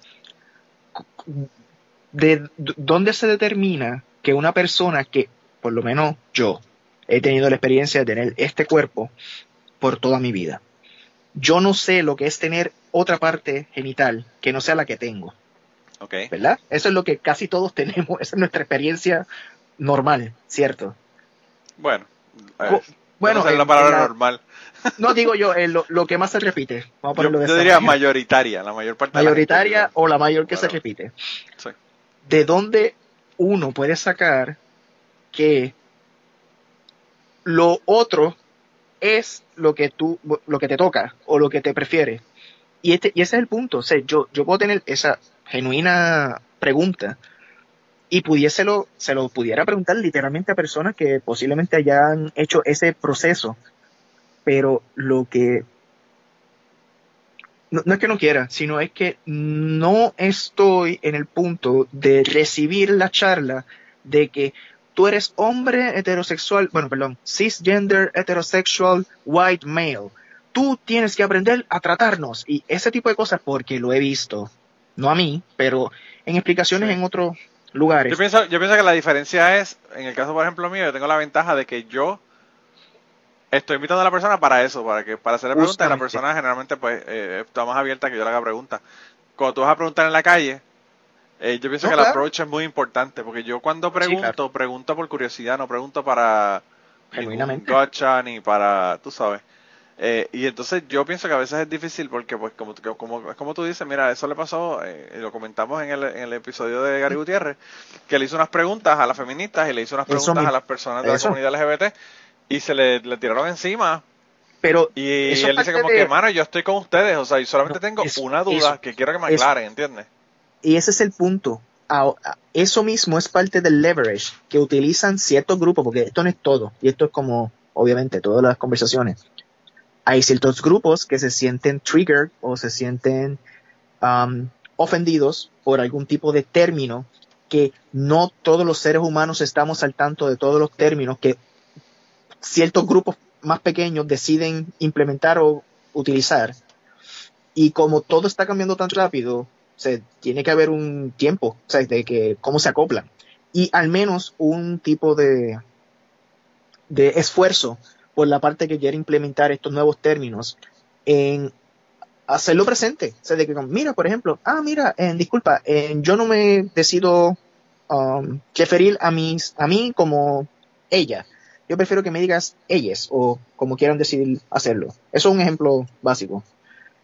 ¿De dónde se determina que una persona que, por lo menos yo, he tenido la experiencia de tener este cuerpo por toda mi vida? Yo no sé lo que es tener otra parte genital que no sea la que tengo. Okay. ¿Verdad? Eso es lo que casi todos tenemos, esa es nuestra experiencia normal, ¿cierto? Bueno. Eh, Bueno, no en- la palabra la- normal. No digo yo, eh, lo, lo que más se repite. Vamos a Yo, de diría manera. mayoritaria, la mayor parte de la gente mayoritaria o la mayor que se repite. Sí. ¿De dónde uno puede sacar que lo otro es lo que tú, lo que te toca o lo que te prefiere? Y, este, y ese es el punto. O sea, yo, yo puedo tener esa genuina pregunta y pudiéselo, se lo pudiera preguntar literalmente a personas que posiblemente hayan hecho ese proceso. Pero lo que no, no es que no quiera, sino es que no estoy en el punto de recibir la charla de que tú eres hombre heterosexual, bueno, perdón, cisgender, heterosexual, white male. Tú tienes que aprender a tratarnos y ese tipo de cosas porque lo he visto, no a mí, pero en explicaciones en otros lugares. Yo pienso, yo pienso que la diferencia es, en el caso por ejemplo mío, yo tengo la ventaja de que yo estoy invitando a la persona para eso, para que para hacerle preguntas, la persona generalmente pues eh, está más abierta que yo le haga preguntas. Cuando tú vas a preguntar en la calle, eh, yo pienso No, que el claro. approach es muy importante, porque yo cuando pregunto, claro. pregunto por curiosidad, no pregunto para Genuinamente. ni para, tú sabes. Eh, y entonces yo pienso que a veces es difícil porque, pues, como, como, como tú dices, mira, eso le pasó, eh, lo comentamos en el, en el episodio de Gary Gutiérrez, que le hizo unas preguntas a las feministas y le hizo unas preguntas a las personas de Eso. la comunidad LGBT y se le, le tiraron encima. Pero Y él dice como de- que, mano, yo estoy con ustedes, o sea, y solamente No, tengo eso- una duda que quiero que me aclaren, ¿entiendes? Y ese es el punto. Eso mismo es parte del leverage que utilizan ciertos grupos, porque esto no es todo, y esto es como, obviamente, todas las conversaciones. Hay ciertos grupos que se sienten triggered o se sienten um, ofendidos por algún tipo de término que no todos los seres humanos estamos al tanto de todos los términos que ciertos grupos más pequeños deciden implementar o utilizar. Y como todo está cambiando tan rápido, o sea, tiene que haber un tiempo, o sea, de que cómo se acoplan. Y al menos un tipo de, de esfuerzo por la parte que quiere implementar estos nuevos términos en hacerlo presente. O sea, de que, mira, por ejemplo, ah, mira, eh, disculpa, eh, yo no me decido um, referir a, mis, a mí como ella. Yo prefiero que me digas ellas o como quieran decidir hacerlo. Eso es un ejemplo básico.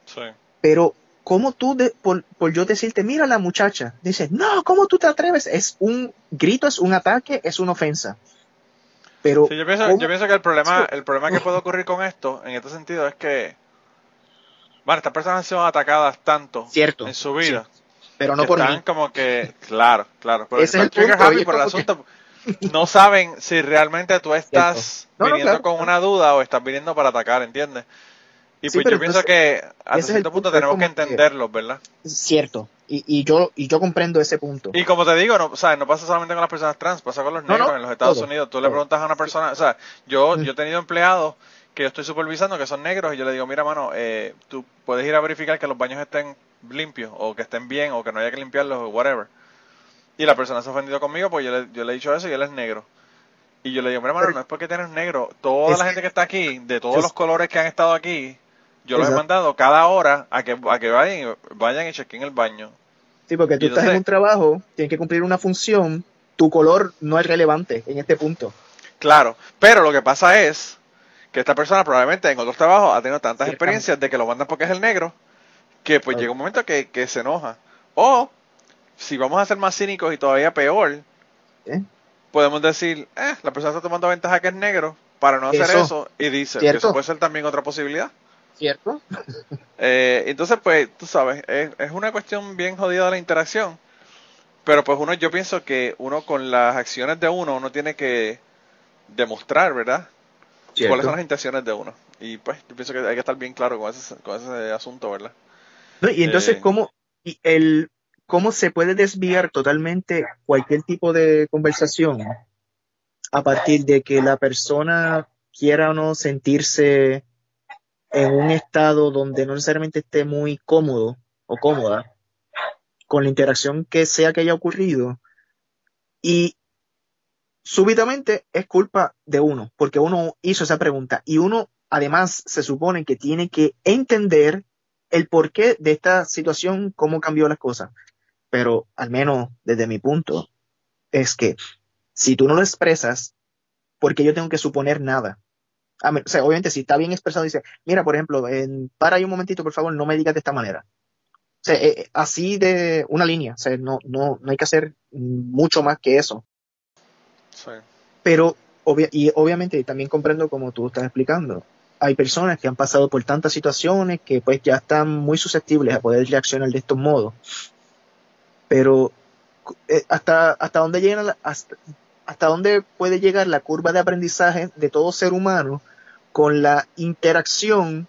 Sí. Pero, ¿cómo tú, de- por, por yo decirte, mira la muchacha, dices, no, ¿cómo tú te atreves? Es un grito, es un ataque, es una ofensa. Pero, Sí, yo pienso, yo pienso que el problema, Sí. el problema que puede ocurrir con esto, en este sentido, es que, bueno, estas personas han sido atacadas tanto Cierto, en su vida. pero no por están mí. como que, claro, claro, pero Ese es el punto, happy por el que- asunto. No saben si realmente tú estás No, no, viniendo claro, con una duda o estás viniendo para atacar, ¿entiendes? Y Sí, pues yo pienso que hasta cierto punto tenemos que- entenderlos, ¿verdad? Cierto. Y, y yo, y yo comprendo ese punto. Y como te digo, no, o sea, no pasa solamente con las personas trans, pasa con los negros no, en los Estados todo, Unidos. Tú le preguntas a una persona, o sea, yo, yo he tenido empleados que yo estoy supervisando que son negros y yo le digo, mira, mano, eh, tú puedes ir a verificar que los baños estén limpios o que estén bien o que no haya que limpiarlos o whatever. Y la persona se ha ofendido conmigo porque yo le, yo le he dicho eso y él es negro. Y yo le digo, mira, mano, no es porque tienes negro. Toda la gente que está aquí, de todos los colores que han estado aquí, yo los he mandado cada hora a que, a que vayan, y- vayan y chequen el baño. Sí, porque tú estás en un trabajo, tienes que cumplir una función, tu color no es relevante en este punto. Claro, pero lo que pasa es que esta persona probablemente en otros trabajos ha tenido tantas experiencias de que lo mandan porque es el negro, que pues llega un momento que, que se enoja. O, si vamos a ser más cínicos y todavía peor, ¿eh? podemos decir, eh, la persona está tomando ventaja que es negro para no hacer Eso. eso, y dice que eso puede ser también otra posibilidad. ¿Cierto? Eh, entonces, pues, tú sabes, es, es una cuestión bien jodida de la interacción. Pero pues uno, yo pienso que uno con las acciones de uno, uno tiene que demostrar, ¿verdad? cuáles son las intenciones de uno. Y pues yo pienso que hay que estar bien claro con ese, con ese asunto, ¿verdad? No, y entonces, Eh, ¿cómo, y el, ¿cómo se puede desviar totalmente cualquier tipo de conversación a partir de que la persona quiera o no sentirse en un estado donde no necesariamente esté muy cómodo o cómoda con la interacción que sea que haya ocurrido. Y súbitamente es culpa de uno, porque uno hizo esa pregunta. Y uno además se supone que tiene que entender el porqué de esta situación, cómo cambió las cosas. Pero al menos desde mi punto, es que si tú no lo expresas, porque yo tengo que suponer nada a ver, o sea, obviamente si está bien expresado, dice, mira, por ejemplo, en, para ahí un momentito, por favor, no me digas de esta manera. O sea, eh, así de una línea, o sea, no, no, no hay que hacer mucho más que eso. Sí. Pero, obvia- y obviamente también comprendo como tú estás explicando. Hay personas que han pasado por tantas situaciones que pues ya están muy susceptibles a poder reaccionar de estos modos. Pero eh, hasta, hasta dónde llega la- hasta, hasta dónde puede llegar la curva de aprendizaje de todo ser humano con la interacción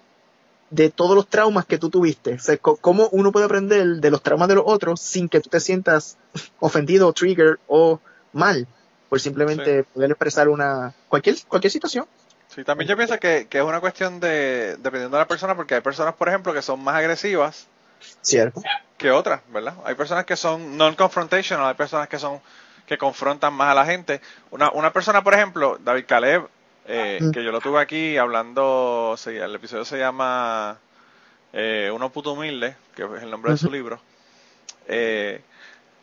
de todos los traumas que tú tuviste. O sea, co- cómo uno puede aprender de los traumas de los otros sin que tú te sientas ofendido, trigger o mal por simplemente poder expresar una cualquier cualquier situación. Sí, también yo pienso que, que es una cuestión de, dependiendo de la persona, porque hay personas, por ejemplo, que son más agresivas Cierto. que otras, ¿verdad? Hay personas que son non-confrontational, hay personas que son que confrontan más a la gente. Una, una persona, por ejemplo, David Caleb, eh, Mm. que yo lo tuve aquí hablando, el episodio se llama eh, Uno puto humilde, que es el nombre de su libro. Eh,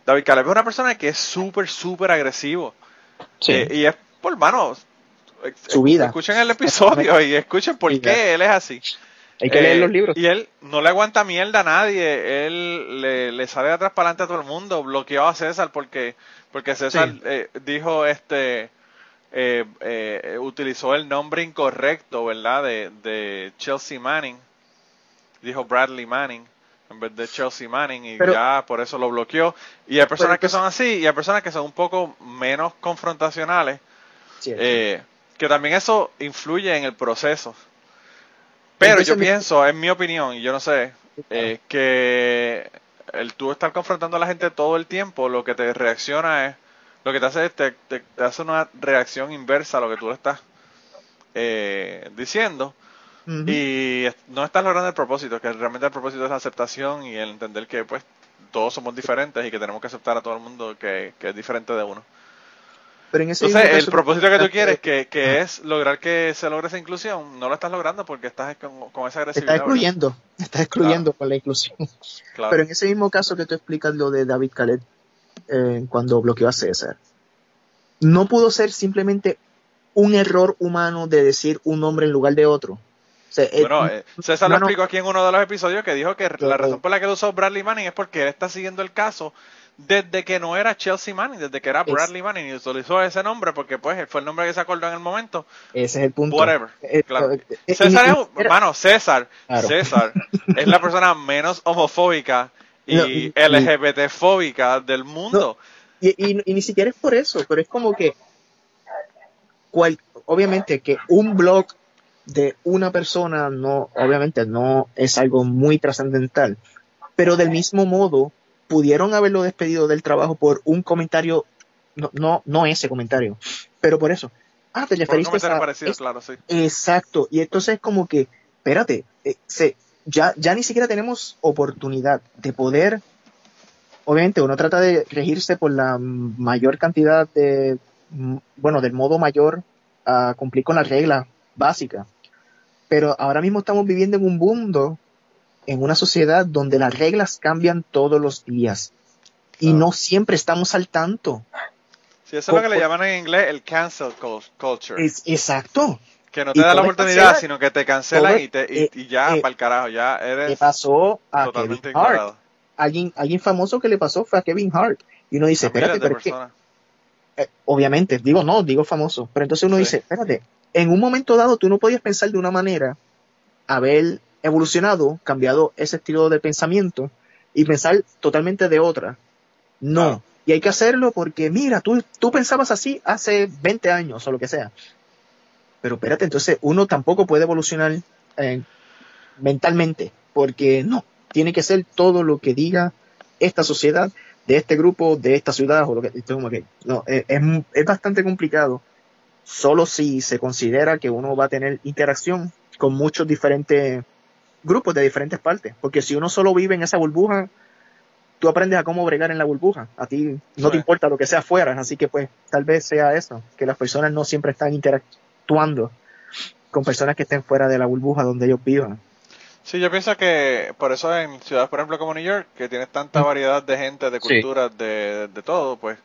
David Caleb es una persona que es súper, súper agresivo. Sí. Eh, y es por mano. Su vida. Escuchen el episodio y escuchen por qué él es así. Hay que Eh, leer los libros. Y él no le aguanta mierda a nadie. Él le, le sale de atrás para adelante a todo el mundo. Bloqueó a César porque, porque César Sí. eh, dijo este. Eh, eh, utilizó el nombre incorrecto, ¿verdad? De, de Chelsea Manning. Dijo Bradley Manning en vez de Chelsea Manning y Pero- ya por eso lo bloqueó. Y hay personas que son así y hay personas que son un poco menos confrontacionales. Eh, que también eso influye en el proceso. Pero Entonces, yo pienso, en mi opinión, y yo no sé, eh, que el tú estar confrontando a la gente todo el tiempo, lo que te reacciona es, lo que te hace es, te, te- te hace una reacción inversa a lo que tú le estás eh, diciendo y no estás logrando el propósito, que realmente el propósito es la aceptación y el entender que pues todos somos diferentes y que tenemos que aceptar a todo el mundo que, que es diferente de uno. Pero en ese Entonces, el propósito que tú quieres, Ajá. que, que es lograr que se logre esa inclusión, no lo estás logrando porque estás con, con esa agresividad. Estás excluyendo, estás excluyendo con la inclusión. Pero en ese mismo caso que tú explicas lo de David Khaled eh, cuando bloqueó a César, no pudo ser simplemente un error humano de decir un nombre en lugar de otro. O sea, eh, Bueno, eh, César lo no, explicó aquí en uno de los episodios que dijo que la razón por la que usó Bradley Manning es porque él está siguiendo el caso desde que no era Chelsea Manning, desde que era Es- Bradley Manning y utilizó ese nombre porque pues fue el nombre que se acordó en el momento. ese es el punto. Whatever, Eh, claro. eh, eh, César y- es, hermano, César, Claro. César es la persona menos homofóbica y, No, y- y- LGBT fóbica del mundo. Y, y- y ni siquiera es por eso, pero es como que, cual, obviamente que un blog de una persona no, obviamente no es algo muy trascendental, pero del mismo modo pudieron haberlo despedido del trabajo por un comentario, no, no, no ese comentario, pero por eso. Ah, te referiste a parecido, es- claro, sí. Exacto, y entonces es como que, espérate, eh, se, ya, ya ni siquiera tenemos oportunidad de poder, obviamente uno trata de regirse por la mayor cantidad de, bueno, del modo mayor a cumplir con las reglas básicas, pero ahora mismo estamos viviendo en un mundo, en una sociedad donde las reglas cambian todos los días y Claro. no siempre estamos al tanto. Sí, eso es lo que le llaman en inglés el cancel cul- culture. Es, exacto. Que no te da la oportunidad, sino que te cancelan y, te, y, eh, y ya, eh, para el carajo, ya Le eres pasó a totalmente Kevin Hart. ignorado. alguien, alguien famoso que le pasó fue a Kevin Hart. Y uno dice, A espérate, pero es que, eh, obviamente, digo no, digo famoso, pero entonces uno Sí. dice, espérate, en un momento dado tú no podías pensar de una manera, haber evolucionado, cambiado ese estilo de pensamiento y pensar totalmente de otra. No. Y hay que hacerlo porque, mira, tú, tú pensabas así hace 20 años o lo que sea. Pero espérate, entonces uno tampoco puede evolucionar eh, mentalmente, porque no, tiene que ser todo lo que diga esta sociedad, de este grupo, de esta ciudad, o lo que que, no, es, es, es bastante complicado, solo si se considera que uno va a tener interacción con muchos diferentes grupos de diferentes partes, porque si uno solo vive en esa burbuja, tú aprendes a cómo bregar en la burbuja, a ti no te importa lo que sea afuera, así que pues tal vez sea eso, que las personas no siempre están interactuando con personas que estén fuera de la burbuja donde ellos vivan. Sí, yo pienso que por eso en ciudades, por ejemplo, como New York, que tienes tanta Mm. variedad de gente, de Sí. culturas, de, de todo, pues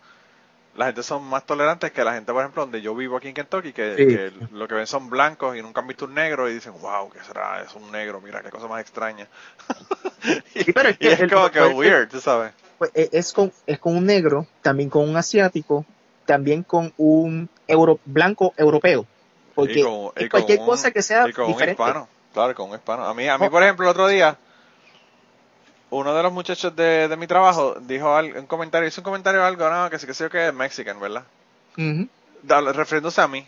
la gente son más tolerantes que la gente, por ejemplo, donde yo vivo aquí en Kentucky, que, Sí. que lo que ven son blancos y nunca han visto un negro y dicen, wow, ¿qué será? Es un negro, mira, qué cosa más extraña. y, Sí, pero es y que es el- como que pues, weird, tú sabes. Pues, eh, es con, es con un negro, también con un asiático, también con un euro, blanco europeo. Porque con, es cualquier un- cosa que sea y con diferente. un hispano, claro, con un hispano. A mí, a mí Oh. por ejemplo, el otro día, uno de los muchachos de, de mi trabajo dijo al- un comentario, hizo un comentario algo, no, que sí que sé yo que es mexican, ¿verdad? Da- refiriéndose a mí.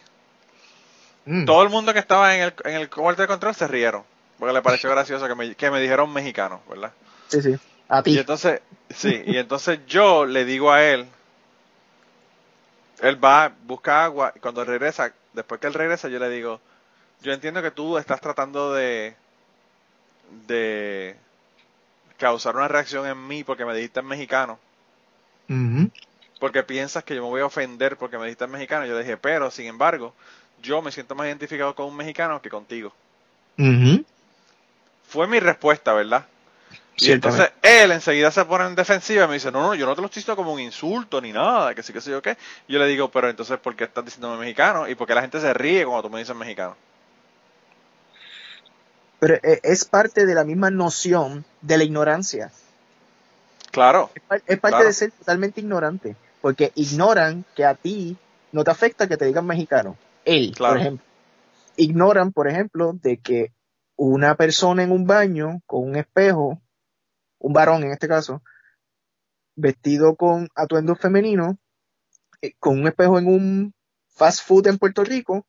Mm. Todo el mundo que estaba en el, en el cuarto de control se rieron, porque le pareció gracioso que me, que me dijeron mexicano, ¿verdad? Sí, sí. A ti. Y entonces, sí, y entonces yo le digo a él, él va, busca agua, y cuando regresa, después que él regresa, yo le digo, yo entiendo que tú estás tratando de, de causar una reacción en mí porque me dijiste mexicano, Ujú. porque piensas que yo me voy a ofender porque me dijiste mexicano. Yo le dije, pero, sin embargo, yo me siento más identificado con un mexicano que contigo. Fue mi respuesta, ¿verdad? Y entonces él enseguida se pone en defensiva y me dice, no, no, yo no te lo estoy diciendo como un insulto ni nada, que sí, que sé yo qué. Y yo le digo, pero entonces, ¿por qué estás diciéndome mexicano? Y por qué la gente se ríe cuando tú me dices mexicano. Pero eh, es parte de la misma noción de la ignorancia. Claro, Es, par- es parte Claro. de ser totalmente ignorante. Porque ignoran que a ti no te afecta que te digan mexicano. Él, Claro. por ejemplo. Ignoran, por ejemplo, de que una persona en un baño con un espejo, un varón en este caso, vestido con atuendo femenino, eh, con un espejo en un fast food en Puerto Rico,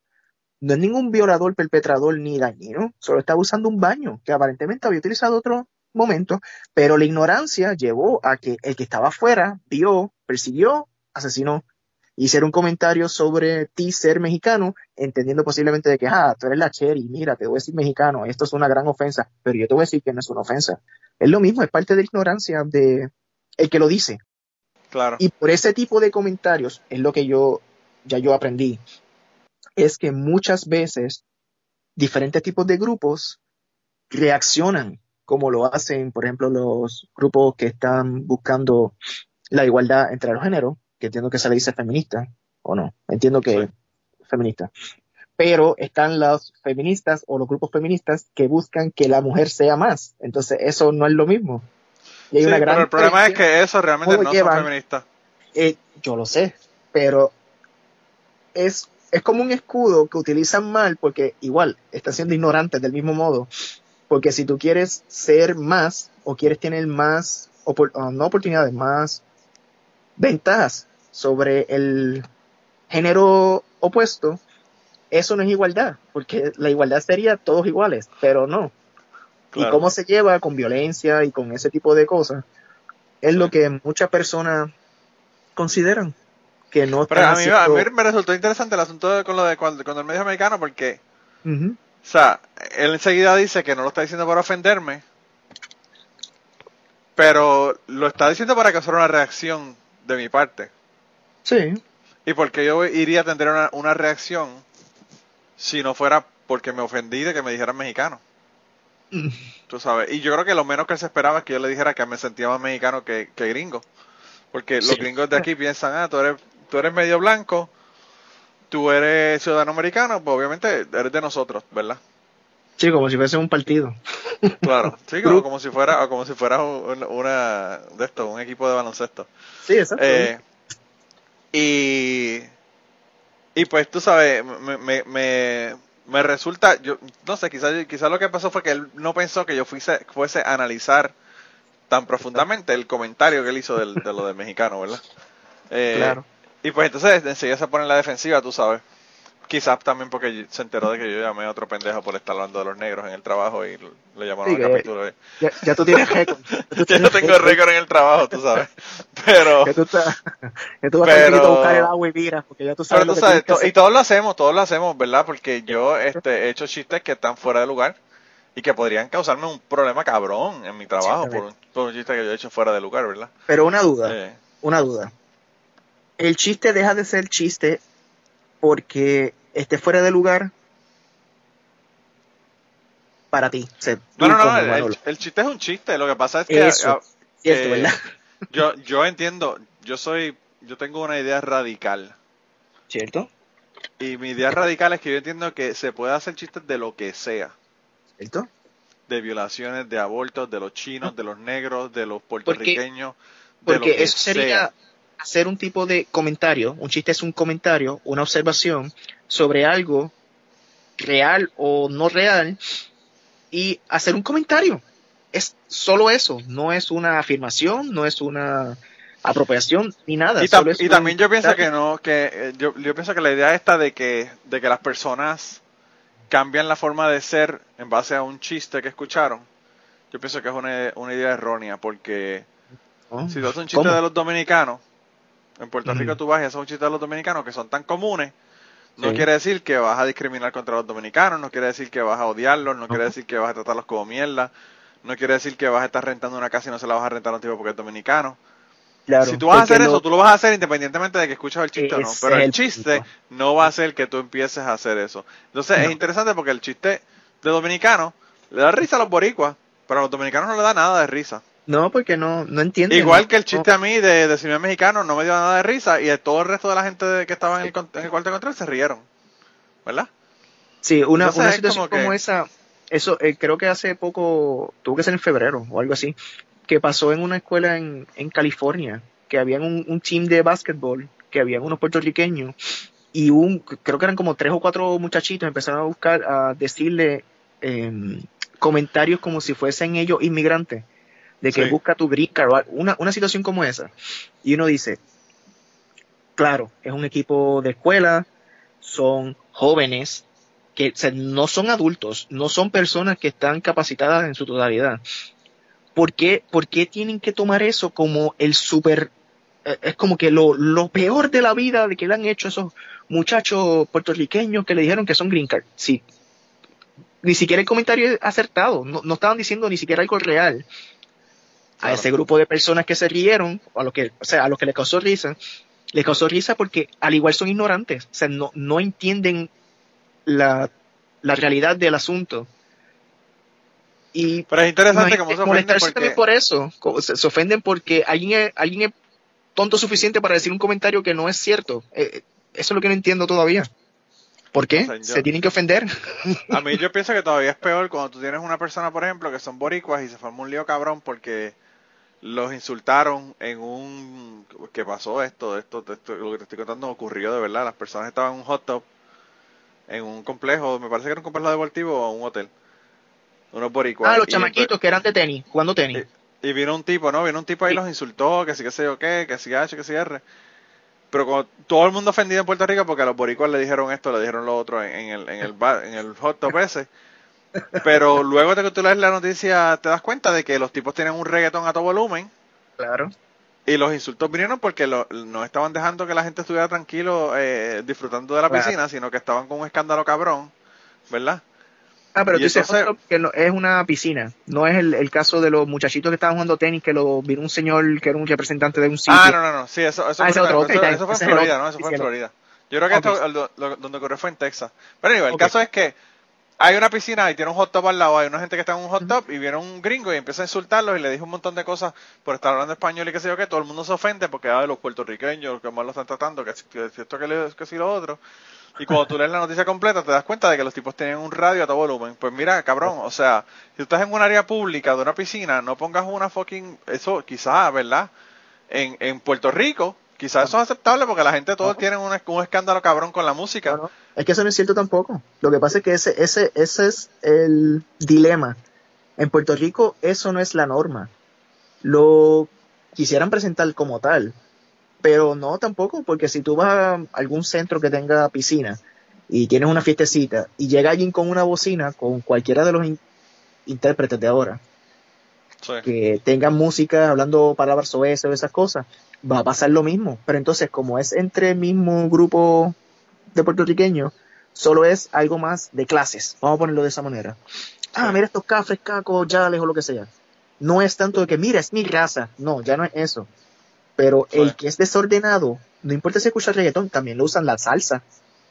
no es ningún violador, perpetrador ni dañino, solo estaba usando un baño que aparentemente había utilizado otro momento, pero la ignorancia llevó a que el que estaba afuera vio, persiguió, asesinó. Hicieron un comentario sobre ti ser mexicano, entendiendo posiblemente de que, ah, tú eres la cherry, mira, te voy a decir mexicano, esto es una gran ofensa, pero yo te voy a decir que no es una ofensa. Es lo mismo, es parte de la ignorancia de el que lo dice. claro. Y por ese tipo de comentarios es lo que yo ya yo aprendí. Es que muchas veces diferentes tipos de grupos reaccionan como lo hacen, por ejemplo, los grupos que están buscando la igualdad entre los géneros, que entiendo que se le dice feminista, o no, entiendo que Sí. feminista. Pero están los feministas o los grupos feministas que buscan que la mujer sea más. Entonces, eso no es lo mismo. Y hay Sí, una gran pero el problema es que eso realmente ¿Cómo no llevan? son feministas. Eh, yo lo sé, pero es, es como un escudo que utilizan mal porque igual están siendo ignorantes del mismo modo. Porque si tú quieres ser más o quieres tener más, opor- ah, no oportunidades, más ventajas sobre el género opuesto, eso no es igualdad, porque la igualdad sería todos iguales, pero no. Y cómo se lleva con violencia y con ese tipo de cosas, es lo que muchas personas consideran que no Pero a mí, a mí me resultó interesante el asunto de- con lo de cuando, el medio americano porque, o sea, él enseguida dice que no lo está diciendo para ofenderme, pero lo está diciendo para causar una reacción de mi parte. Sí, ¿Y por qué yo iría a tener una, una reacción si no fuera porque me ofendí de que me dijeran mexicano? Tú sabes. Y yo creo que lo menos que él se esperaba es que yo le dijera que me sentía más mexicano que, que gringo. Porque los gringos de aquí piensan, ah, tú eres, tú eres medio blanco, tú eres ciudadano americano, pues obviamente eres de nosotros, ¿verdad? sí, como si fuese un partido. Claro. Sí, como, como si fuera, o como si fuera un- una, de esto, un equipo de baloncesto. Sí, exacto. Eh, y, y pues tú sabes, me, me, me, me resulta, yo no sé, quizás quizás lo que pasó fue que él no pensó que yo fuese, fuese a analizar tan profundamente el comentario que él hizo del, de lo del mexicano, ¿verdad? Eh, Claro. Y pues entonces enseguida se pone en la defensiva, tú sabes. Quizás también porque se enteró de que yo llamé a otro pendejo por estar hablando de los negros en el trabajo y le llamaron Sí, al capítulo. ya, ya tú tienes récord. Yo no tengo récord en el trabajo, tú sabes. Pero... Que tú, estás- que tú vas Pero- a buscar el agua y miras, porque ya tú sabes Pero tú to- y todos lo hacemos, todos lo hacemos, ¿verdad? Porque yo este, he hecho chistes que están fuera de lugar y que podrían causarme un problema cabrón en mi trabajo por un, por un chiste que yo he hecho fuera de lugar, ¿verdad? Pero una duda, Eh, una duda. El chiste deja de ser chiste porque esté fuera de lugar para ti. O sea, no, no, no, el, el- el chiste es un chiste, lo que pasa es que Eso, ah, cierto, eh, ¿verdad? yo, yo entiendo, yo soy yo tengo una idea radical. ¿Cierto? Y mi idea radical es que yo entiendo que se puede hacer chistes de lo que sea. ¿Cierto? De violaciones, de abortos, de los chinos, de los negros, de los puertorriqueños. de lo Porque que eso sería sea. Hacer un tipo de comentario, un chiste es un comentario, una observación sobre algo real o no real y hacer un comentario. Es solo eso, no es una afirmación, no es una apropiación ni nada. Y, también yo pienso que no, que eh, yo, yo pienso que la idea esta de que, de que las personas cambian la forma de ser en base a un chiste que escucharon, yo pienso que es una, una idea errónea, porque Oh, si tú haces un chiste ¿cómo? de los dominicanos, en Puerto. Rico tú vas y haces un chiste de los dominicanos que son tan comunes, no Sí. quiere decir que vas a discriminar contra los dominicanos, no quiere decir que vas a odiarlos, no quiere decir que vas a tratarlos como mierda, no quiere decir que vas a estar rentando una casa y no se la vas a rentar a un tipo porque es dominicano. Claro, si tú vas a hacer lo- eso, tú lo vas a hacer independientemente de que escuches el chiste o no. Pero el el chiste no va a ser que tú empieces a hacer eso. Entonces es interesante porque el chiste de dominicano le da risa a los boricuas, pero a los dominicanos no le da nada de risa. No, porque no, no entienden. Igual que el No. chiste a mí de, de cine mexicano no me dio nada de risa y todo el resto de la gente que estaba en el, con- en el cuarto de control se rieron. ¿Verdad? Sí, una, Entonces una situación como como, que- esa, eso eh, creo que hace poco, tuvo que ser en febrero o algo así, que pasó en una escuela en, en California, que habían un, un team de básquetbol, que habían unos puertorriqueños, y un, creo que eran como tres o cuatro muchachitos, empezaron a buscar, a decirle em, comentarios como si fuesen ellos inmigrantes, de que Sí. busca tu green card, una, una situación como esa. Y uno dice, claro, es un equipo de escuela, son jóvenes, que o sea, no son adultos, no son personas que están capacitadas en su totalidad. ¿Por qué, por qué tienen que tomar eso como el super, eh, es como que lo, lo peor de la vida de que le han hecho esos muchachos puertorriqueños que le dijeron que son green card? Sí. Ni siquiera el comentario es acertado, no, no estaban diciendo ni siquiera algo real. A ese grupo de personas que se rieron, o a los que, o sea, a los que les causó risa, les causó risa porque al igual son ignorantes, o sea, no, no entienden la, la realidad del asunto. Y Pero es interesante cómo se molestarse porque... también por eso, se, se ofenden porque alguien es, alguien es tonto suficiente para decir un comentario que no es cierto. Eh, eso es lo que no entiendo todavía. ¿Por qué? O sea, yo- Se tienen que ofender. A mí yo pienso que todavía es peor cuando tú tienes una persona, por ejemplo, que son boricuas y se forma un lío cabrón porque los insultaron en un... que pasó esto? Esto, esto, lo que te estoy contando ocurrió de verdad. Las personas estaban en un hot tub, en un complejo, me parece que era un complejo deportivo o un hotel. Unos boricuas. Ah, los Y chamaquitos que eran de tenis, jugando tenis. Y vino un tipo, ¿no? Vino un tipo ahí y los insultó, que sí, que sé yo qué, que sí H, que sí R. Pero como todo el mundo ofendido en Puerto Rico porque a los boricuas le dijeron esto, le dijeron lo otro en, en el, en, el bar- en el hot tub ese. Pero luego de que tú lees la noticia te das cuenta de que los tipos tienen un reggaetón a todo volumen Claro. y los insultos vinieron porque lo- no estaban dejando que la gente estuviera tranquilo eh, disfrutando de la Claro. piscina, sino que estaban con un escándalo cabrón, ¿verdad? Ah, pero Y tú dices entonces- que no, es una piscina. No es el, el caso de los muchachitos que estaban jugando tenis que lo vino un señor que era un representante de un sitio. Ah, no, no, no, sí, eso, eso, Ah, fue, otro, ok, eso- eso fue en Florida. Eso fue en Florida. Yo creo que Ok. esto, lo- lo- donde ocurrió fue en Texas. Pero anyway, el caso es que hay una piscina y tiene un hot tub al lado, hay una gente que está en un hot tub y viene un gringo y empieza a insultarlos y le dijo un montón de cosas por estar hablando español y qué sé yo qué, todo el mundo se ofende porque ah, los puertorriqueños, que mal lo están tratando, que, que esto, que, le- que si lo otro. Y cuando tú lees la noticia completa te das cuenta de que los tipos tienen un radio a todo volumen. Pues mira, cabrón, o sea, si tú estás en un área pública de una piscina, no pongas una fucking, eso quizás, ¿verdad? En, en Puerto Rico, quizás eso es aceptable porque la gente todos tienen un, un escándalo cabrón con la música. No, no, Es que eso no es cierto tampoco. Lo que pasa es que ese, ese, ese es el dilema. En Puerto Rico eso no es la norma. Lo quisieran presentar como tal, pero no tampoco, porque si tú vas a algún centro que tenga piscina y tienes una fiestecita y llega alguien con una bocina, con cualquiera de los in- intérpretes de ahora, Sí. que tengan música hablando palabras o eso, esas cosas, va a pasar lo mismo. Pero entonces, como es entre el mismo grupo de puertorriqueños, solo es algo más de clases. Vamos a ponerlo de esa manera. Ah, mira estos cafres, cacos, yales o lo que sea. No es tanto de que, mira, es mi raza. No, ya no es eso. Pero el que es desordenado, no importa si escucha reggaetón, también lo usan la salsa.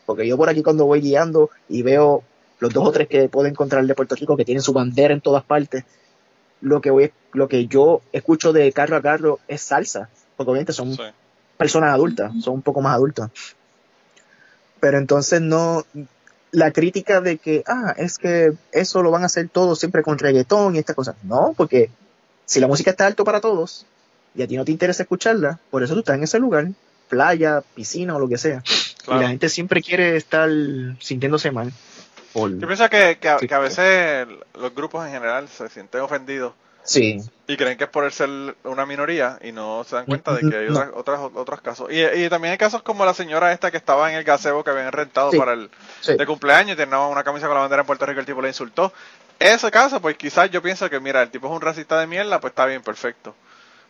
Porque yo por aquí cuando voy guiando y veo los dos o tres que puedo encontrar de Puerto Rico que tienen su bandera en todas partes, lo que voy, lo que yo escucho de carro a carro es salsa. Porque obviamente son Sí. personas adultas, son un poco más adultas. Pero entonces no, la crítica de que, ah, es que eso lo van a hacer todos siempre con reggaetón y estas cosas. No, porque si la música está alto para todos y a ti no te interesa escucharla, por eso tú estás en ese lugar, playa, piscina o lo que sea. Y la gente siempre quiere estar sintiéndose mal. Yo pienso que, que, a, veces los grupos en general se sienten ofendidos. Sí. Y creen que es por ser una minoría y no se dan cuenta de que hay otras, otros casos. Y, y, también hay casos como la señora esta que estaba en el gazebo que habían rentado para el de cumpleaños y tenía una camisa con la bandera en Puerto Rico y el tipo le insultó. Ese caso, pues quizás yo pienso que, mira, el tipo es un racista de mierda, pues está bien, perfecto.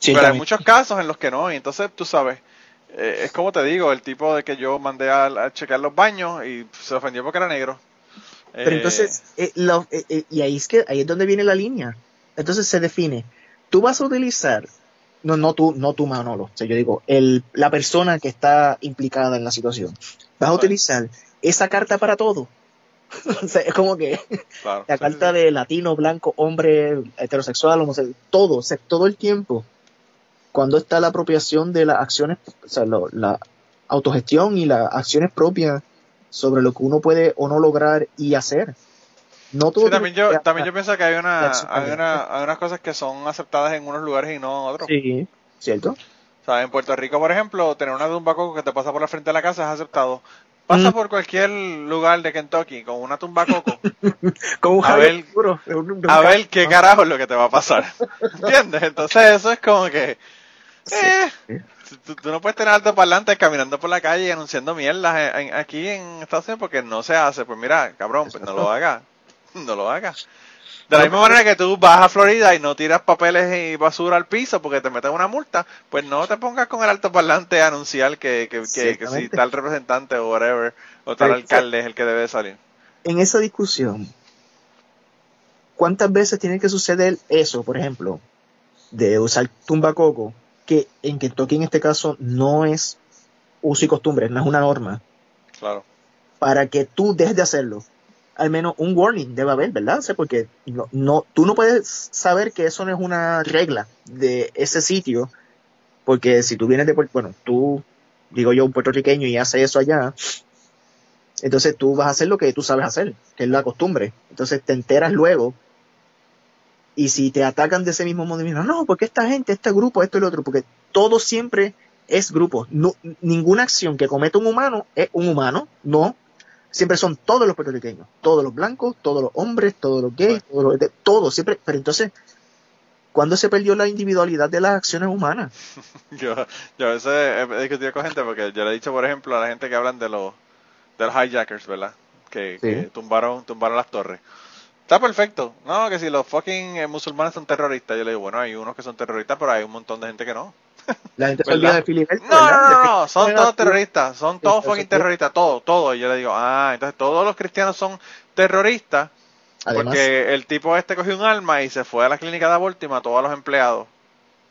Pero hay muchos casos en los que no, y entonces tú sabes, eh, es como te digo, el tipo de que yo mandé a, chequear los baños y se ofendió porque era negro. Pero entonces, eh, eh, y ahí es que ahí es donde viene la línea. Entonces se define, tú vas a utilizar, no, no tú, no tú Manolo, o sea, yo digo, el, la persona que está implicada en la situación, vas a utilizar esa carta para todo. o sea, es como que la carta de latino, blanco, hombre, heterosexual, homosexual, todo, o sea, todo el tiempo cuando está la apropiación de las acciones, o sea, la autogestión y las acciones propias sobre lo que uno puede o no lograr y hacer. No todo también yo, también yo pienso que hay, una, hay, una, unas cosas que son aceptadas en unos lugares y no en otros. Sí, ¿cierto? O sea, en Puerto Rico, por ejemplo, tener una tumba coco que te pasa por la frente de la casa es aceptado. Pasa mm. por cualquier lugar de Kentucky con una tumba coco. con un a ver, a ver qué carajo es lo que te va a pasar. ¿Entiendes? Entonces eso es como que eh, tú, no puedes tener alto parlante caminando por la calle y anunciando mierdas aquí en Estados Unidos porque no se hace. Pues mira, cabrón, pues no lo hagas. No lo hagas. De la misma manera que tú vas a Florida y no tiras papeles y basura al piso porque te meten una multa, pues no te pongas con el altoparlante a anunciar que, que, que, si tal representante o whatever, o tal alcalde es el que debe salir. En esa discusión, ¿cuántas veces tiene que suceder eso, por ejemplo, de usar tumbacoco que en Kentucky en este caso no es uso y costumbre, no es una norma. Claro. Para que tú dejes de hacerlo. Al menos un warning debe haber, ¿verdad? porque no, no, tú no puedes saber que eso no es una regla de ese sitio, porque si tú vienes de, bueno, tú, digo yo, un puertorriqueño y hace eso allá, entonces tú vas a hacer lo que tú sabes hacer, que es la costumbre. Entonces te enteras luego y si te atacan de ese mismo modo, no, porque esta gente, este grupo, esto y lo otro, porque todo siempre es grupo. No, ninguna acción que cometa un humano es un humano, no. Siempre son todos los puertorriqueños, todos los blancos, todos los hombres, todos los gays, todos, los, todos siempre. Pero entonces, ¿cuándo se perdió la individualidad de las acciones humanas? yo, yo a veces he discutido con gente porque yo le he dicho, por ejemplo, a la gente que hablan de los, de los hijackers, ¿verdad? Que, que tumbaron, tumbaron las torres. Está perfecto. No, que si los fucking eh, musulmanes son terroristas, yo le digo, bueno, hay unos que son terroristas, pero hay un montón de gente que no. La gente se olvida de Filiberto. No, no, no, no, son todos terroristas, son todos fucking terroristas, todo, todo. Y yo le digo, ah, entonces todos los cristianos son terroristas porque el tipo este cogió un arma y se fue a la clínica de aborto y mató a los empleados.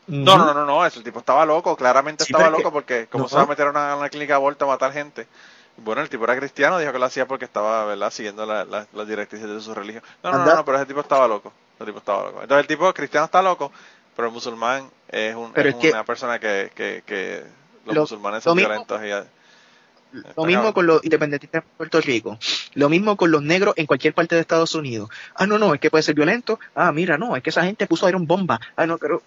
No, no, no, no, ese tipo estaba loco, claramente estaba loco porque como se va a meter a una, una clínica de aborto a matar gente. Bueno, el tipo era cristiano, dijo que lo hacía porque estaba, ¿verdad?, siguiendo las directrices de su religión. No, no, no, pero ese tipo estaba loco. El tipo estaba loco. Entonces el tipo cristiano está loco, pero el musulmán es, un, una persona que, que, que los musulmanes son violentos y... Lo mismo con los independentistas de Puerto Rico. Lo mismo con los negros en cualquier parte de Estados Unidos. Ah, no, no, es que puede ser violento. Ah, mira, no, es que esa gente puso un bomba. Ah, no, pero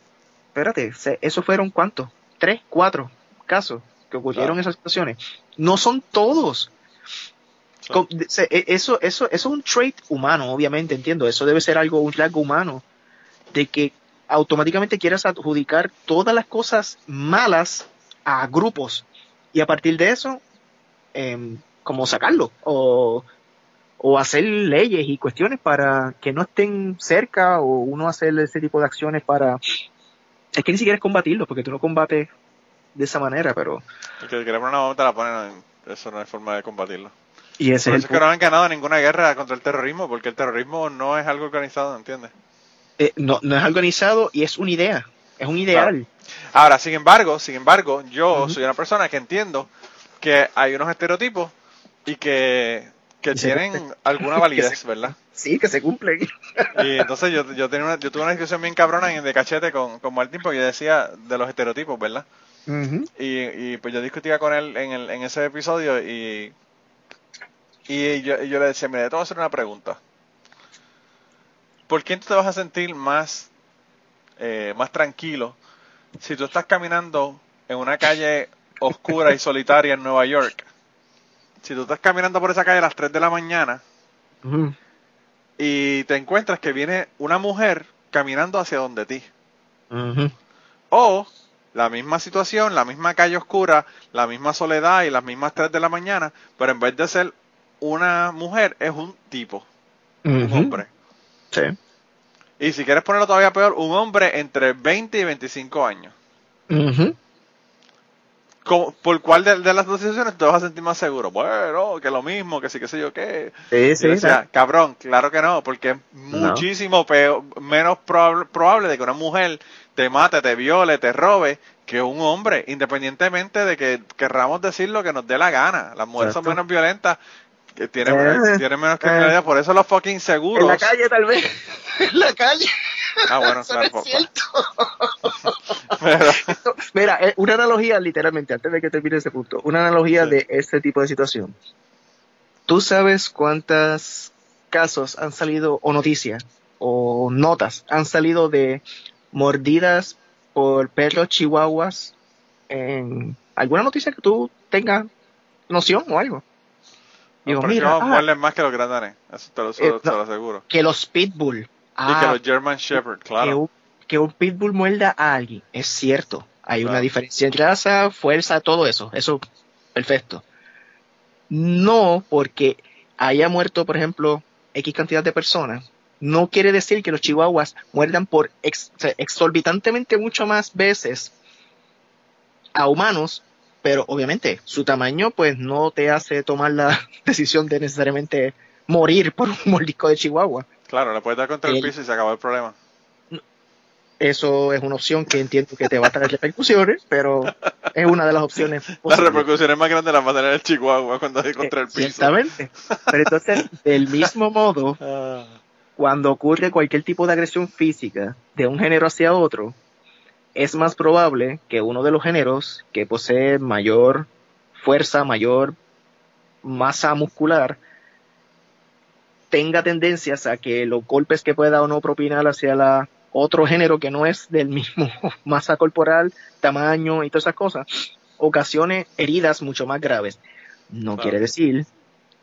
espérate, ¿eso fueron cuántos? ¿Tres, cuatro casos? que ocurrieron esas situaciones, no son todos. E, eso, eso, eso es un trait humano, obviamente, entiendo. Eso debe ser algo, un rasgo humano, de que automáticamente quieras adjudicar todas las cosas malas a grupos y a partir de eso, eh, como sacarlo o, o hacer leyes y cuestiones para que no estén cerca o uno hacer ese tipo de acciones para... Es que ni siquiera es combatirlo, porque tú no combates de esa manera, pero... El que poner una bomba te la ponen, eso no es forma de combatirlo. Y ese es, que no han ganado ninguna guerra contra el terrorismo, porque el terrorismo no es algo organizado, ¿entiendes? Eh, no, no es organizado y es una idea, es un ideal. Ahora, sin embargo, sin embargo, yo soy una persona que entiendo que hay unos estereotipos y que, que tienen alguna validez, ¿verdad? Sí, que se cumplen. Y entonces yo, yo, tenía una, yo tuve una discusión bien cabrona en de cachete con, con Martín porque yo decía de los estereotipos, ¿verdad? Y, y pues yo discutía con él en, el, en ese episodio y, y yo, yo le decía, mira, te voy a hacer una pregunta. ¿Por quién tú te vas a sentir más, eh, más tranquilo si tú estás caminando en una calle oscura y solitaria en Nueva York? Si tú estás caminando por esa calle a las 3 de la mañana y te encuentras que viene una mujer caminando hacia donde ti. O la misma situación, la misma calle oscura, la misma soledad y las mismas 3 de la mañana, pero en vez de ser una mujer, es un tipo, un hombre. Sí. Y si quieres ponerlo todavía peor, un hombre entre 20 y 25 años. ¿Cómo- ¿Por cuál de, de las dos situaciones te vas a sentir más seguro? Bueno, que lo mismo, que sí, que sé yo qué. Sí, sí. decía, cabrón, claro que no, porque es No. muchísimo peor- menos probable, probable de que una mujer te mate, te viole, te robe, que un hombre, independientemente de que querramos decir lo que nos dé la gana. Las mujeres son menos violentas, que tienen, Eh, tienen menos criminalidad, por eso los fucking seguros. En la calle, tal vez. en la calle. Ah, bueno, Eso claro, no es cierto. Pero- Mira, eh, una analogía, literalmente, antes de que termine ese punto, una analogía Sí. de este tipo de situación. ¿Tú sabes cuántos casos han salido, o noticias, o notas, han salido de mordidas por perros chihuahuas en alguna noticia que tú tengas noción o algo? Digo, mira, no ah, más que los grandanes, eso te lo, Eh, te no. lo aseguro. que los pitbull. y que Ah, los German Shepherd, que, claro. un, que un pitbull muerda a alguien. Es cierto. Hay Claro. una diferencia en raza, fuerza, todo eso. Eso, perfecto. No porque haya muerto, por ejemplo, X cantidad de personas, no quiere decir que los chihuahuas muerdan por ex- exorbitantemente mucho más veces a humanos, pero obviamente su tamaño pues no te hace tomar la decisión de necesariamente morir por un mordisco de chihuahua. Claro, le puedes dar contra el El- piso y se acabó el problema. Eso es una opción que entiendo que te va a traer repercusiones, pero es una de las opciones Las posibles. repercusiones más grandes las va a tener el Chihuahua cuando hay contra el piso. Ciertamente. Pero entonces, del mismo modo, Ah, cuando ocurre cualquier tipo de agresión física de un género hacia otro, es más probable que uno de los géneros que posee mayor fuerza, mayor masa muscular, tenga tendencias a que los golpes que pueda o no propinar hacia la otro género que no es del mismo masa corporal, tamaño y todas esas cosas, ocasione heridas mucho más graves. No Claro. quiere decir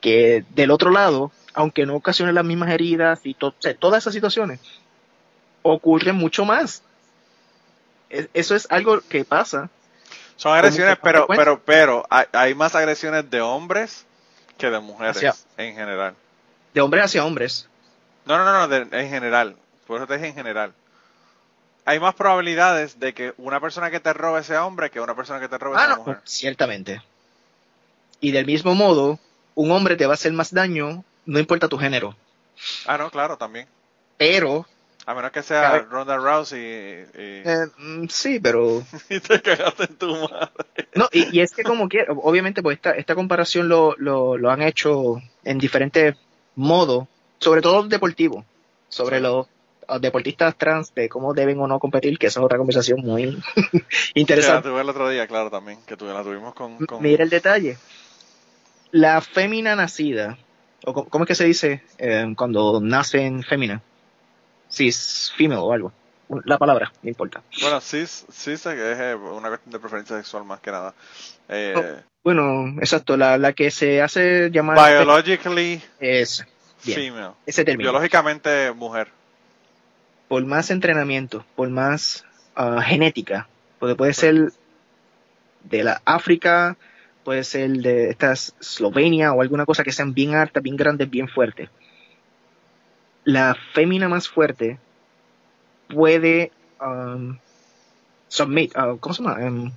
que del otro lado, aunque no ocasione las mismas heridas y to- todas esas situaciones, ocurren mucho más. Eso es algo que pasa. Son agresiones, pero, pero, pero, hay, hay más agresiones de hombres que de mujeres Hacia- en general. De hombres hacia hombres. No, no, no, no, de- en general. Por eso te dije en general. Hay más probabilidades de que una persona que te robe sea hombre que una persona que te robe Ah, sea no, mujer. ciertamente. Y del mismo modo, un hombre te va a hacer más daño, no importa tu género. Ah, no, claro, también. Pero, A menos que sea Cabe- Ronda Rousey y, eh, mm, sí, pero y te cagaste en tu madre. No, y, y es que como quiera, obviamente pues esta, esta comparación lo, lo, lo han hecho en diferentes modos, sobre todo deportivo, sobre Sí. los deportistas trans, de cómo deben o no competir, que esa es otra conversación muy Que la interesante. tuve el otro día, claro, también. Que tuve, la tuvimos con... con- Mira el detalle. La fémina nacida, o ¿cómo es que se dice eh, cuando nacen fémina? Cis, female o algo. La palabra, no importa. Bueno, sí, sí sé que es eh, una cuestión de preferencia sexual más que nada. Eh, Oh, Bueno, exacto, la, la que se hace llamar biologically es bien, female. ese término. Biológicamente mujer. por más entrenamiento, por más ah, genética, porque puede ser de la África, puede ser de estas Eslovenia o alguna cosa que sean bien altas, bien grandes, bien fuertes. La fémina más fuerte puede um, submit, ah, ¿cómo se llama? Em,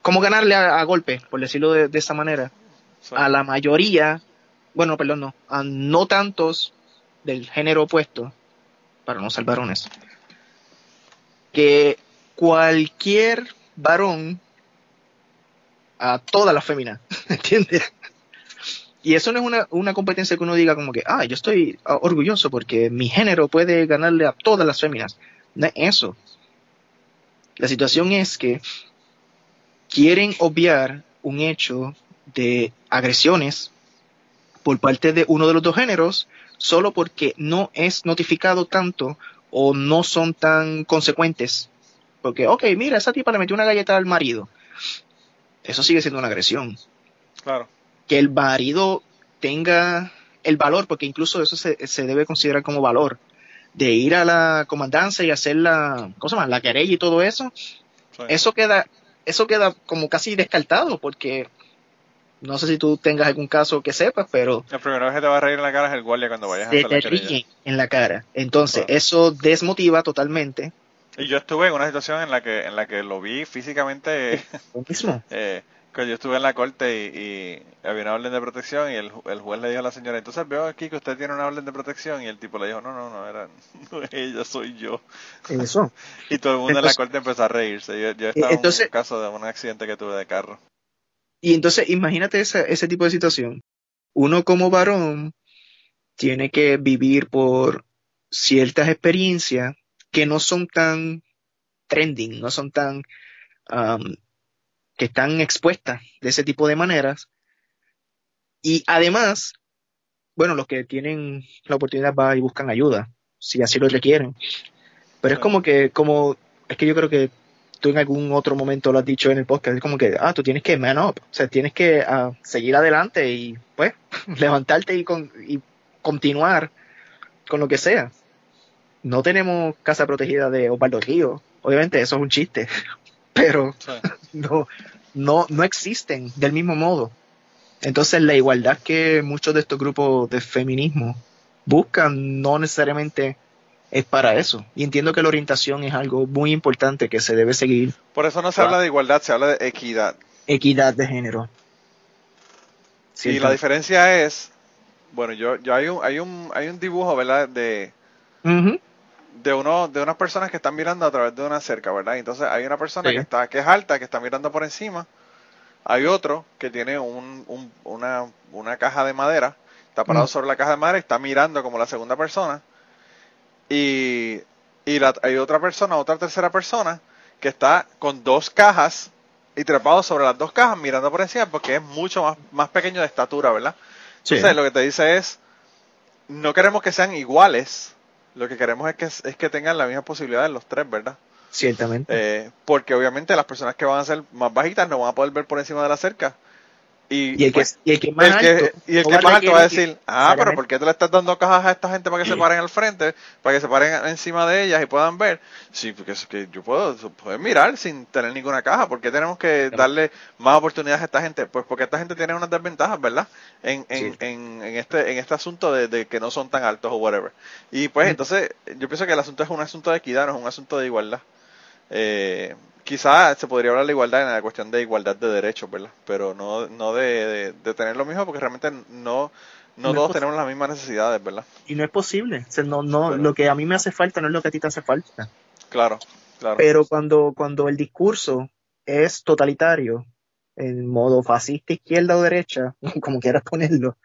¿Cómo ganarle a, a golpe, por decirlo de, de esa manera? Sí. a la mayoría, bueno, perdón, no, a no tantos del género opuesto, para no ser varones, que cualquier varón a toda la fémina, ¿entiendes? Y eso no es una, una competencia que uno diga como que, ah, yo estoy orgulloso porque mi género puede ganarle a todas las féminas. No es eso. La situación es que quieren obviar un hecho de agresiones por parte de uno de los dos géneros solo porque no es notificado tanto o no son tan consecuentes. Porque, ok, mira, esa tipa le metió una galleta al marido. Eso sigue siendo una agresión. Claro. Que el marido tenga el valor, porque incluso eso se, se debe considerar como valor, de ir a la comandancia y hacer la, cosa más, la querella y todo eso, Sí. eso queda, eso queda como casi descartado, porque no sé si tú tengas algún caso que sepas, pero El primero que te va a reír en la cara es el guardia cuando vayas a se hacer la te querella. ríen en la cara. Entonces, eso desmotiva totalmente. Y yo estuve en una situación en la que en la que lo vi físicamente Lo mismo. eh, que yo estuve en la corte y, y había una orden de protección y el, el juez le dijo a la señora, entonces veo aquí que usted tiene una orden de protección y el tipo le dijo, no, no, no, era, no ella, soy yo. Eso. Y todo el mundo en la corte empezó a reírse. Yo, yo estaba en entonces- un caso de un accidente que tuve de carro. Y entonces, imagínate ese, ese tipo de situación. Uno como varón tiene que vivir por ciertas experiencias que no son tan trending, no son tan um, que están expuestas de ese tipo de maneras. Y además, bueno, los que tienen la oportunidad van y buscan ayuda, si así lo requieren. Pero es como que, como, es que yo creo que tú en algún otro momento lo has dicho en el podcast, es como que, ah, tú tienes que man up, o sea, tienes que ah, seguir adelante y, pues, levantarte y, con, y continuar con lo que sea. No tenemos casa protegida de Osvaldo Río, obviamente eso es un chiste, pero Sí. No, no, no existen del mismo modo. Entonces la igualdad que muchos de estos grupos de feminismo buscan no necesariamente es para eso. Y entiendo que la orientación es algo muy importante que se debe seguir. Por eso no se Ah. habla de igualdad, se habla de equidad. Equidad de género. Y Cierto. la diferencia es, bueno, yo, yo hay un, hay un, hay un dibujo, ¿verdad? De, Ujú. De uno, de unas personas que están mirando a través de una cerca, ¿verdad? Entonces hay una persona Sí. que está, que es alta, que está mirando por encima. Hay otro que tiene un, un- una, una caja de madera, está parado Mm. sobre la caja de madera y está mirando como la segunda persona. Y, y la- hay otra persona, otra tercera persona, que está con dos cajas y trepado sobre las dos cajas mirando por encima porque es mucho más, más pequeño de estatura, ¿verdad? Sí. Entonces lo que te dice es, no queremos que sean iguales, lo que queremos es que, es que tengan la misma posibilidad los tres, ¿verdad? Ciertamente. Eh, porque obviamente las personas que van a ser más bajitas no van a poder ver por encima de la cerca. Y, y, el que, pues, y el que más el que- alto. y el que más alto va a decir, ah, pero ¿por qué te le estás dando cajas a esta gente para que se paren al frente? Para que se paren encima de ellas y puedan ver. Sí, porque es que yo puedo, puedo mirar sin tener ninguna caja. ¿Por qué tenemos que darle más oportunidades a esta gente? Pues porque esta gente tiene unas desventajas, ¿verdad? En, en, Sí. en, en este, en este asunto de, de que no son tan altos o whatever. Y pues entonces yo pienso que el asunto es un asunto de equidad, no es un asunto de igualdad. Eh, quizá se podría hablar de igualdad en la cuestión de igualdad de derechos, ¿verdad? Pero no, no de, de, de tener lo mismo, porque realmente no, no, todos tenemos las mismas necesidades, ¿verdad? Y no es posible. O sea, no, no, Pero- lo que a mí me hace falta no es lo que a ti te hace falta. Claro, claro. Pero cuando, cuando el discurso es totalitario, en modo fascista, izquierda o derecha, como quieras ponerlo,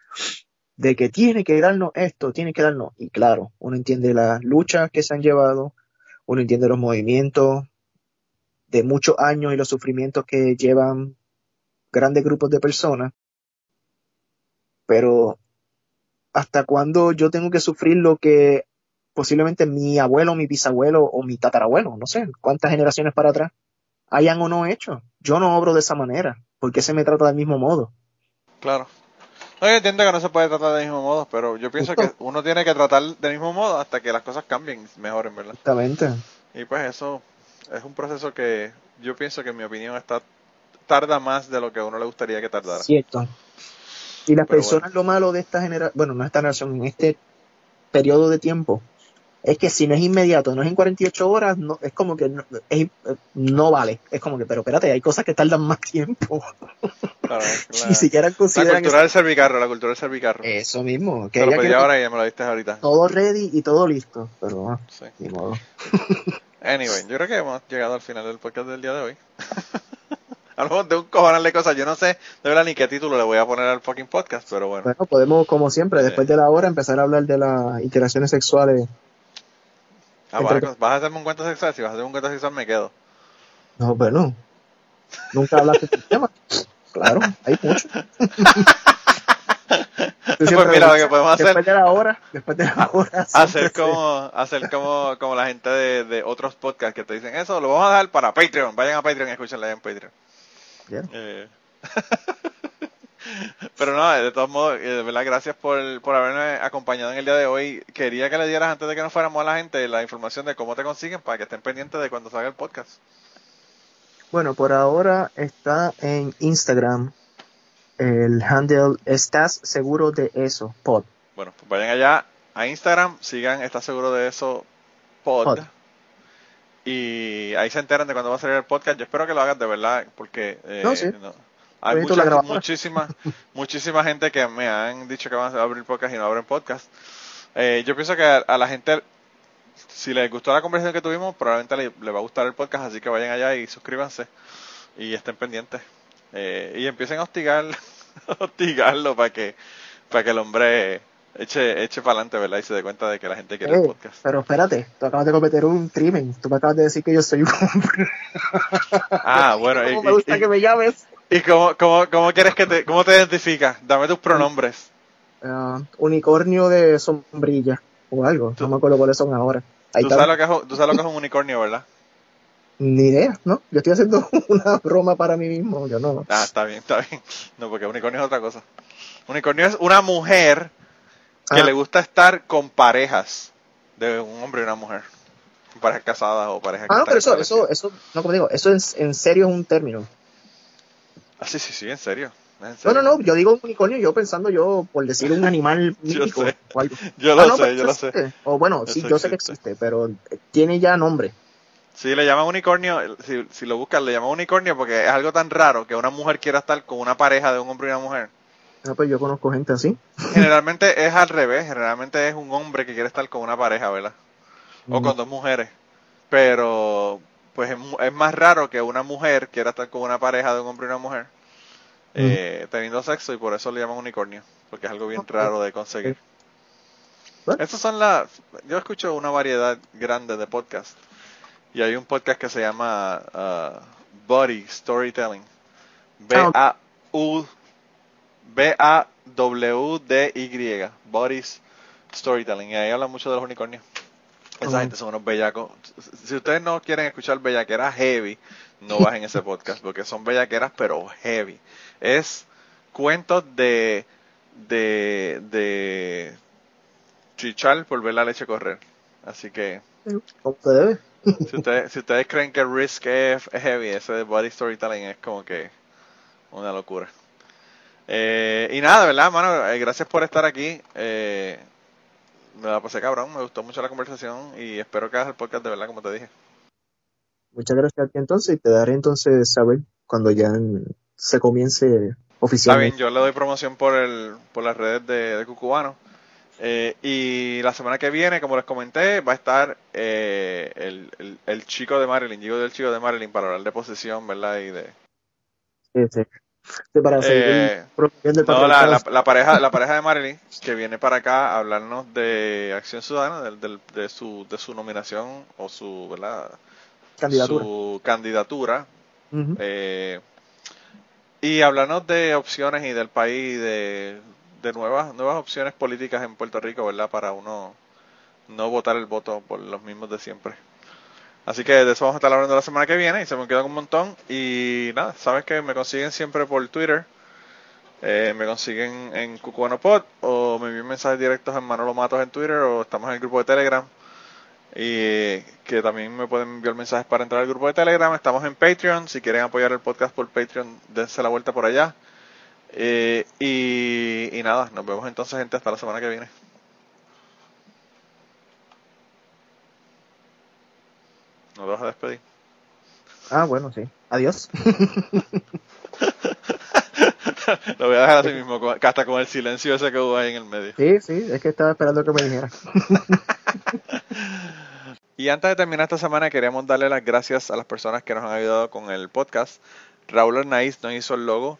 de que tiene que darnos esto, tiene que darnos. Y claro, uno entiende las luchas que se han llevado, uno entiende los movimientos de muchos años y los sufrimientos que llevan grandes grupos de personas. Pero, ¿hasta cuándo yo tengo que sufrir lo que posiblemente mi abuelo, mi bisabuelo o mi tatarabuelo, no sé, cuántas generaciones para atrás, hayan o no hecho? Yo no obro de esa manera. ¿Por qué se me trata del mismo modo? Claro. No, yo entiendo que no se puede tratar del mismo modo, pero yo pienso que uno tiene que tratar del mismo modo hasta que las cosas cambien mejoren, ¿verdad? Exactamente. Y pues eso es un proceso que yo pienso que en mi opinión está tarda más de lo que a uno le gustaría que tardara. Cierto. Y las Pero personas, lo malo de esta generación, bueno, no esta generación, en este periodo de tiempo, es que si no es inmediato, no es en 48 horas, no, es como que no, es- no vale. Es como que, pero espérate, hay cosas que tardan más tiempo. Claro, la, Ni siquiera la consideran cultura del servicarro, la cultura del servicarro. eso, mismo. Que Te lo pedí que- ahora y ya me lo diste ahorita. todo ready y todo listo. Pero, Sí. ni modo. Anyway, yo creo que hemos llegado al final del podcast del día de hoy. Hablamos de un cojonal de cosas. Yo no sé de verdad ni qué título le voy a poner al fucking podcast, pero bueno. Bueno, podemos, como siempre, después de la hora, empezar a hablar de las interacciones sexuales. Ah, vas, a, entre- vas a hacerme un cuento sexual. Si vas a hacer un cuento sexual, me quedo. No, bueno. Nunca hablaste del tema. Claro, hay mucho. Pues mira, lo que podemos hacer Después de la hora, después de la hora. hacer como hacer como, como la gente de, de otros podcasts que te dicen eso, lo vamos a dar para Patreon. Vayan a Patreon y escúchenla en Patreon. Bien. Eh, Pero no, de todos modos, eh, de verdad, gracias por, por haberme acompañado en el día de hoy. Quería que le dieras, antes de que nos fuéramos a la gente, la información de cómo te consiguen para que estén pendientes de cuando salga el podcast. Bueno, por ahora está en Instagram. El handle ¿Estás seguro de eso? Pod. Bueno, pues vayan allá a Instagram, sigan, ¿estás seguro de eso? Pod. Pod. Y ahí se enteran de cuándo va a salir el podcast. Yo espero que lo hagas de verdad, porque eh, No, sí. hay mucha- muchísima, muchísima gente que me han dicho que van a abrir podcast y no abren podcast. Eh, yo pienso que a, a la gente, si les gustó la conversación que tuvimos, probablemente le, le va a gustar el podcast, así que vayan allá y suscríbanse y estén pendientes. Eh, y empiecen a hostigar, hostigarlo para que, para que el hombre eche, eche para adelante, ¿verdad? Y se dé cuenta de que la gente quiere el podcast. pero espérate, tú acabas de cometer un crimen. Tú me acabas de decir que yo soy un hombre. Ah, bueno, y, ¿Cómo me gusta y- que me llames? ¿Y cómo, cómo, cómo quieres que te, cómo te identificas? Dame tus pronombres. Ah, unicornio de sombrilla o algo. No me acuerdo cuáles son ahora. Ahí Tú sabes, lo que es, tú sabes lo que es un unicornio, ¿verdad? Ni idea, ¿no? Yo estoy haciendo una broma para mí mismo. Yo no. Ah, está bien, está bien. No, porque unicornio es otra cosa. Unicornio es una mujer que Ah. le gusta estar con parejas de un hombre y una mujer. Parejas casadas o parejas que Ah, no, pero eso, eso, eso, no, como digo, eso en, en serio es un término. Ah, sí, sí, sí, en serio. en No, serio. no, no, yo digo unicornio, yo pensando yo por decir un animal Yo mítico sé. o algo. Yo lo Ah, no, sé, yo lo sé. O bueno, sí, yo sé que existe. existe, pero tiene ya nombre. Sí, le llaman unicornio, si, si lo buscas, le llaman unicornio porque es algo tan raro que una mujer quiera estar con una pareja de un hombre y una mujer. No, pues yo conozco gente así. Generalmente es al revés, generalmente es un hombre que quiere estar con una pareja, ¿verdad? O Mm. con dos mujeres. Pero, pues es, es más raro que una mujer quiera estar con una pareja de un hombre y una mujer eh, teniendo sexo y por eso le llaman unicornio, porque es algo bien Ok. raro de conseguir. Esas son las... Yo escucho una variedad grande de podcasts y hay un podcast que se llama uh, Body Storytelling. B-A-U... B-A-W-D-Y. Bodies Storytelling. Y ahí habla mucho de los unicornios. Esa gente son unos bellacos. Si ustedes no quieren escuchar bellaqueras heavy, no bajen ese podcast, porque son bellaqueras pero heavy. Es cuentos de de de chichar por ver la leche correr. Así que Como se debe. Si ustedes, si ustedes creen que Risk es, es heavy, ese de Body Storytelling es como que una locura. Eh, y nada, ¿verdad, mano? Eh, gracias por estar aquí. Eh, me la pasé cabrón, me gustó mucho la conversación y espero que hagas el podcast de verdad, como te dije. Muchas gracias a ti entonces y te daré entonces saber cuando ya se comience Está bien, oficialmente. yo le doy promoción por el por las redes de, de Cucubano. Eh, y la semana que viene, como les comenté, va a estar eh, el, el, el chico de Marilyn, digo del chico de Marilyn para hablar de posesión, ¿verdad? Y de, Sí, sí. Sí, para seguir Eh, el No, la, la, la pareja, la pareja de Marilyn, que viene para acá a hablarnos de Acción Ciudadana, del- de, su, de su nominación o su, ¿verdad? candidatura. su candidatura. Eh, y hablarnos de opciones y del país, de, de nuevas, nuevas opciones políticas en Puerto Rico, ¿verdad? Para uno no votar el voto por los mismos de siempre. Así que de eso vamos a estar hablando la semana que viene y se me quedan un montón. Y nada, sabes que me consiguen siempre por Twitter. Eh, me consiguen en Cucubano Pod o me envían mensajes directos en Manolo Matos en Twitter o estamos en el grupo de Telegram. Y que también me pueden enviar mensajes para entrar al grupo de Telegram. Estamos en Patreon. Si quieren apoyar el podcast por Patreon, dense la vuelta por allá. Eh, y, y nada, nos vemos entonces, gente, hasta la semana que viene. Nos vas a despedir. Ah, bueno, sí. Adiós. Lo voy a dejar así mismo, hasta con el silencio ese que hubo ahí en el medio. Sí, sí, es que estaba esperando que me dijera. Y antes de terminar esta semana, queremos darle las gracias a las personas que nos han ayudado con el podcast. Raúl Arnaiz nos hizo el logo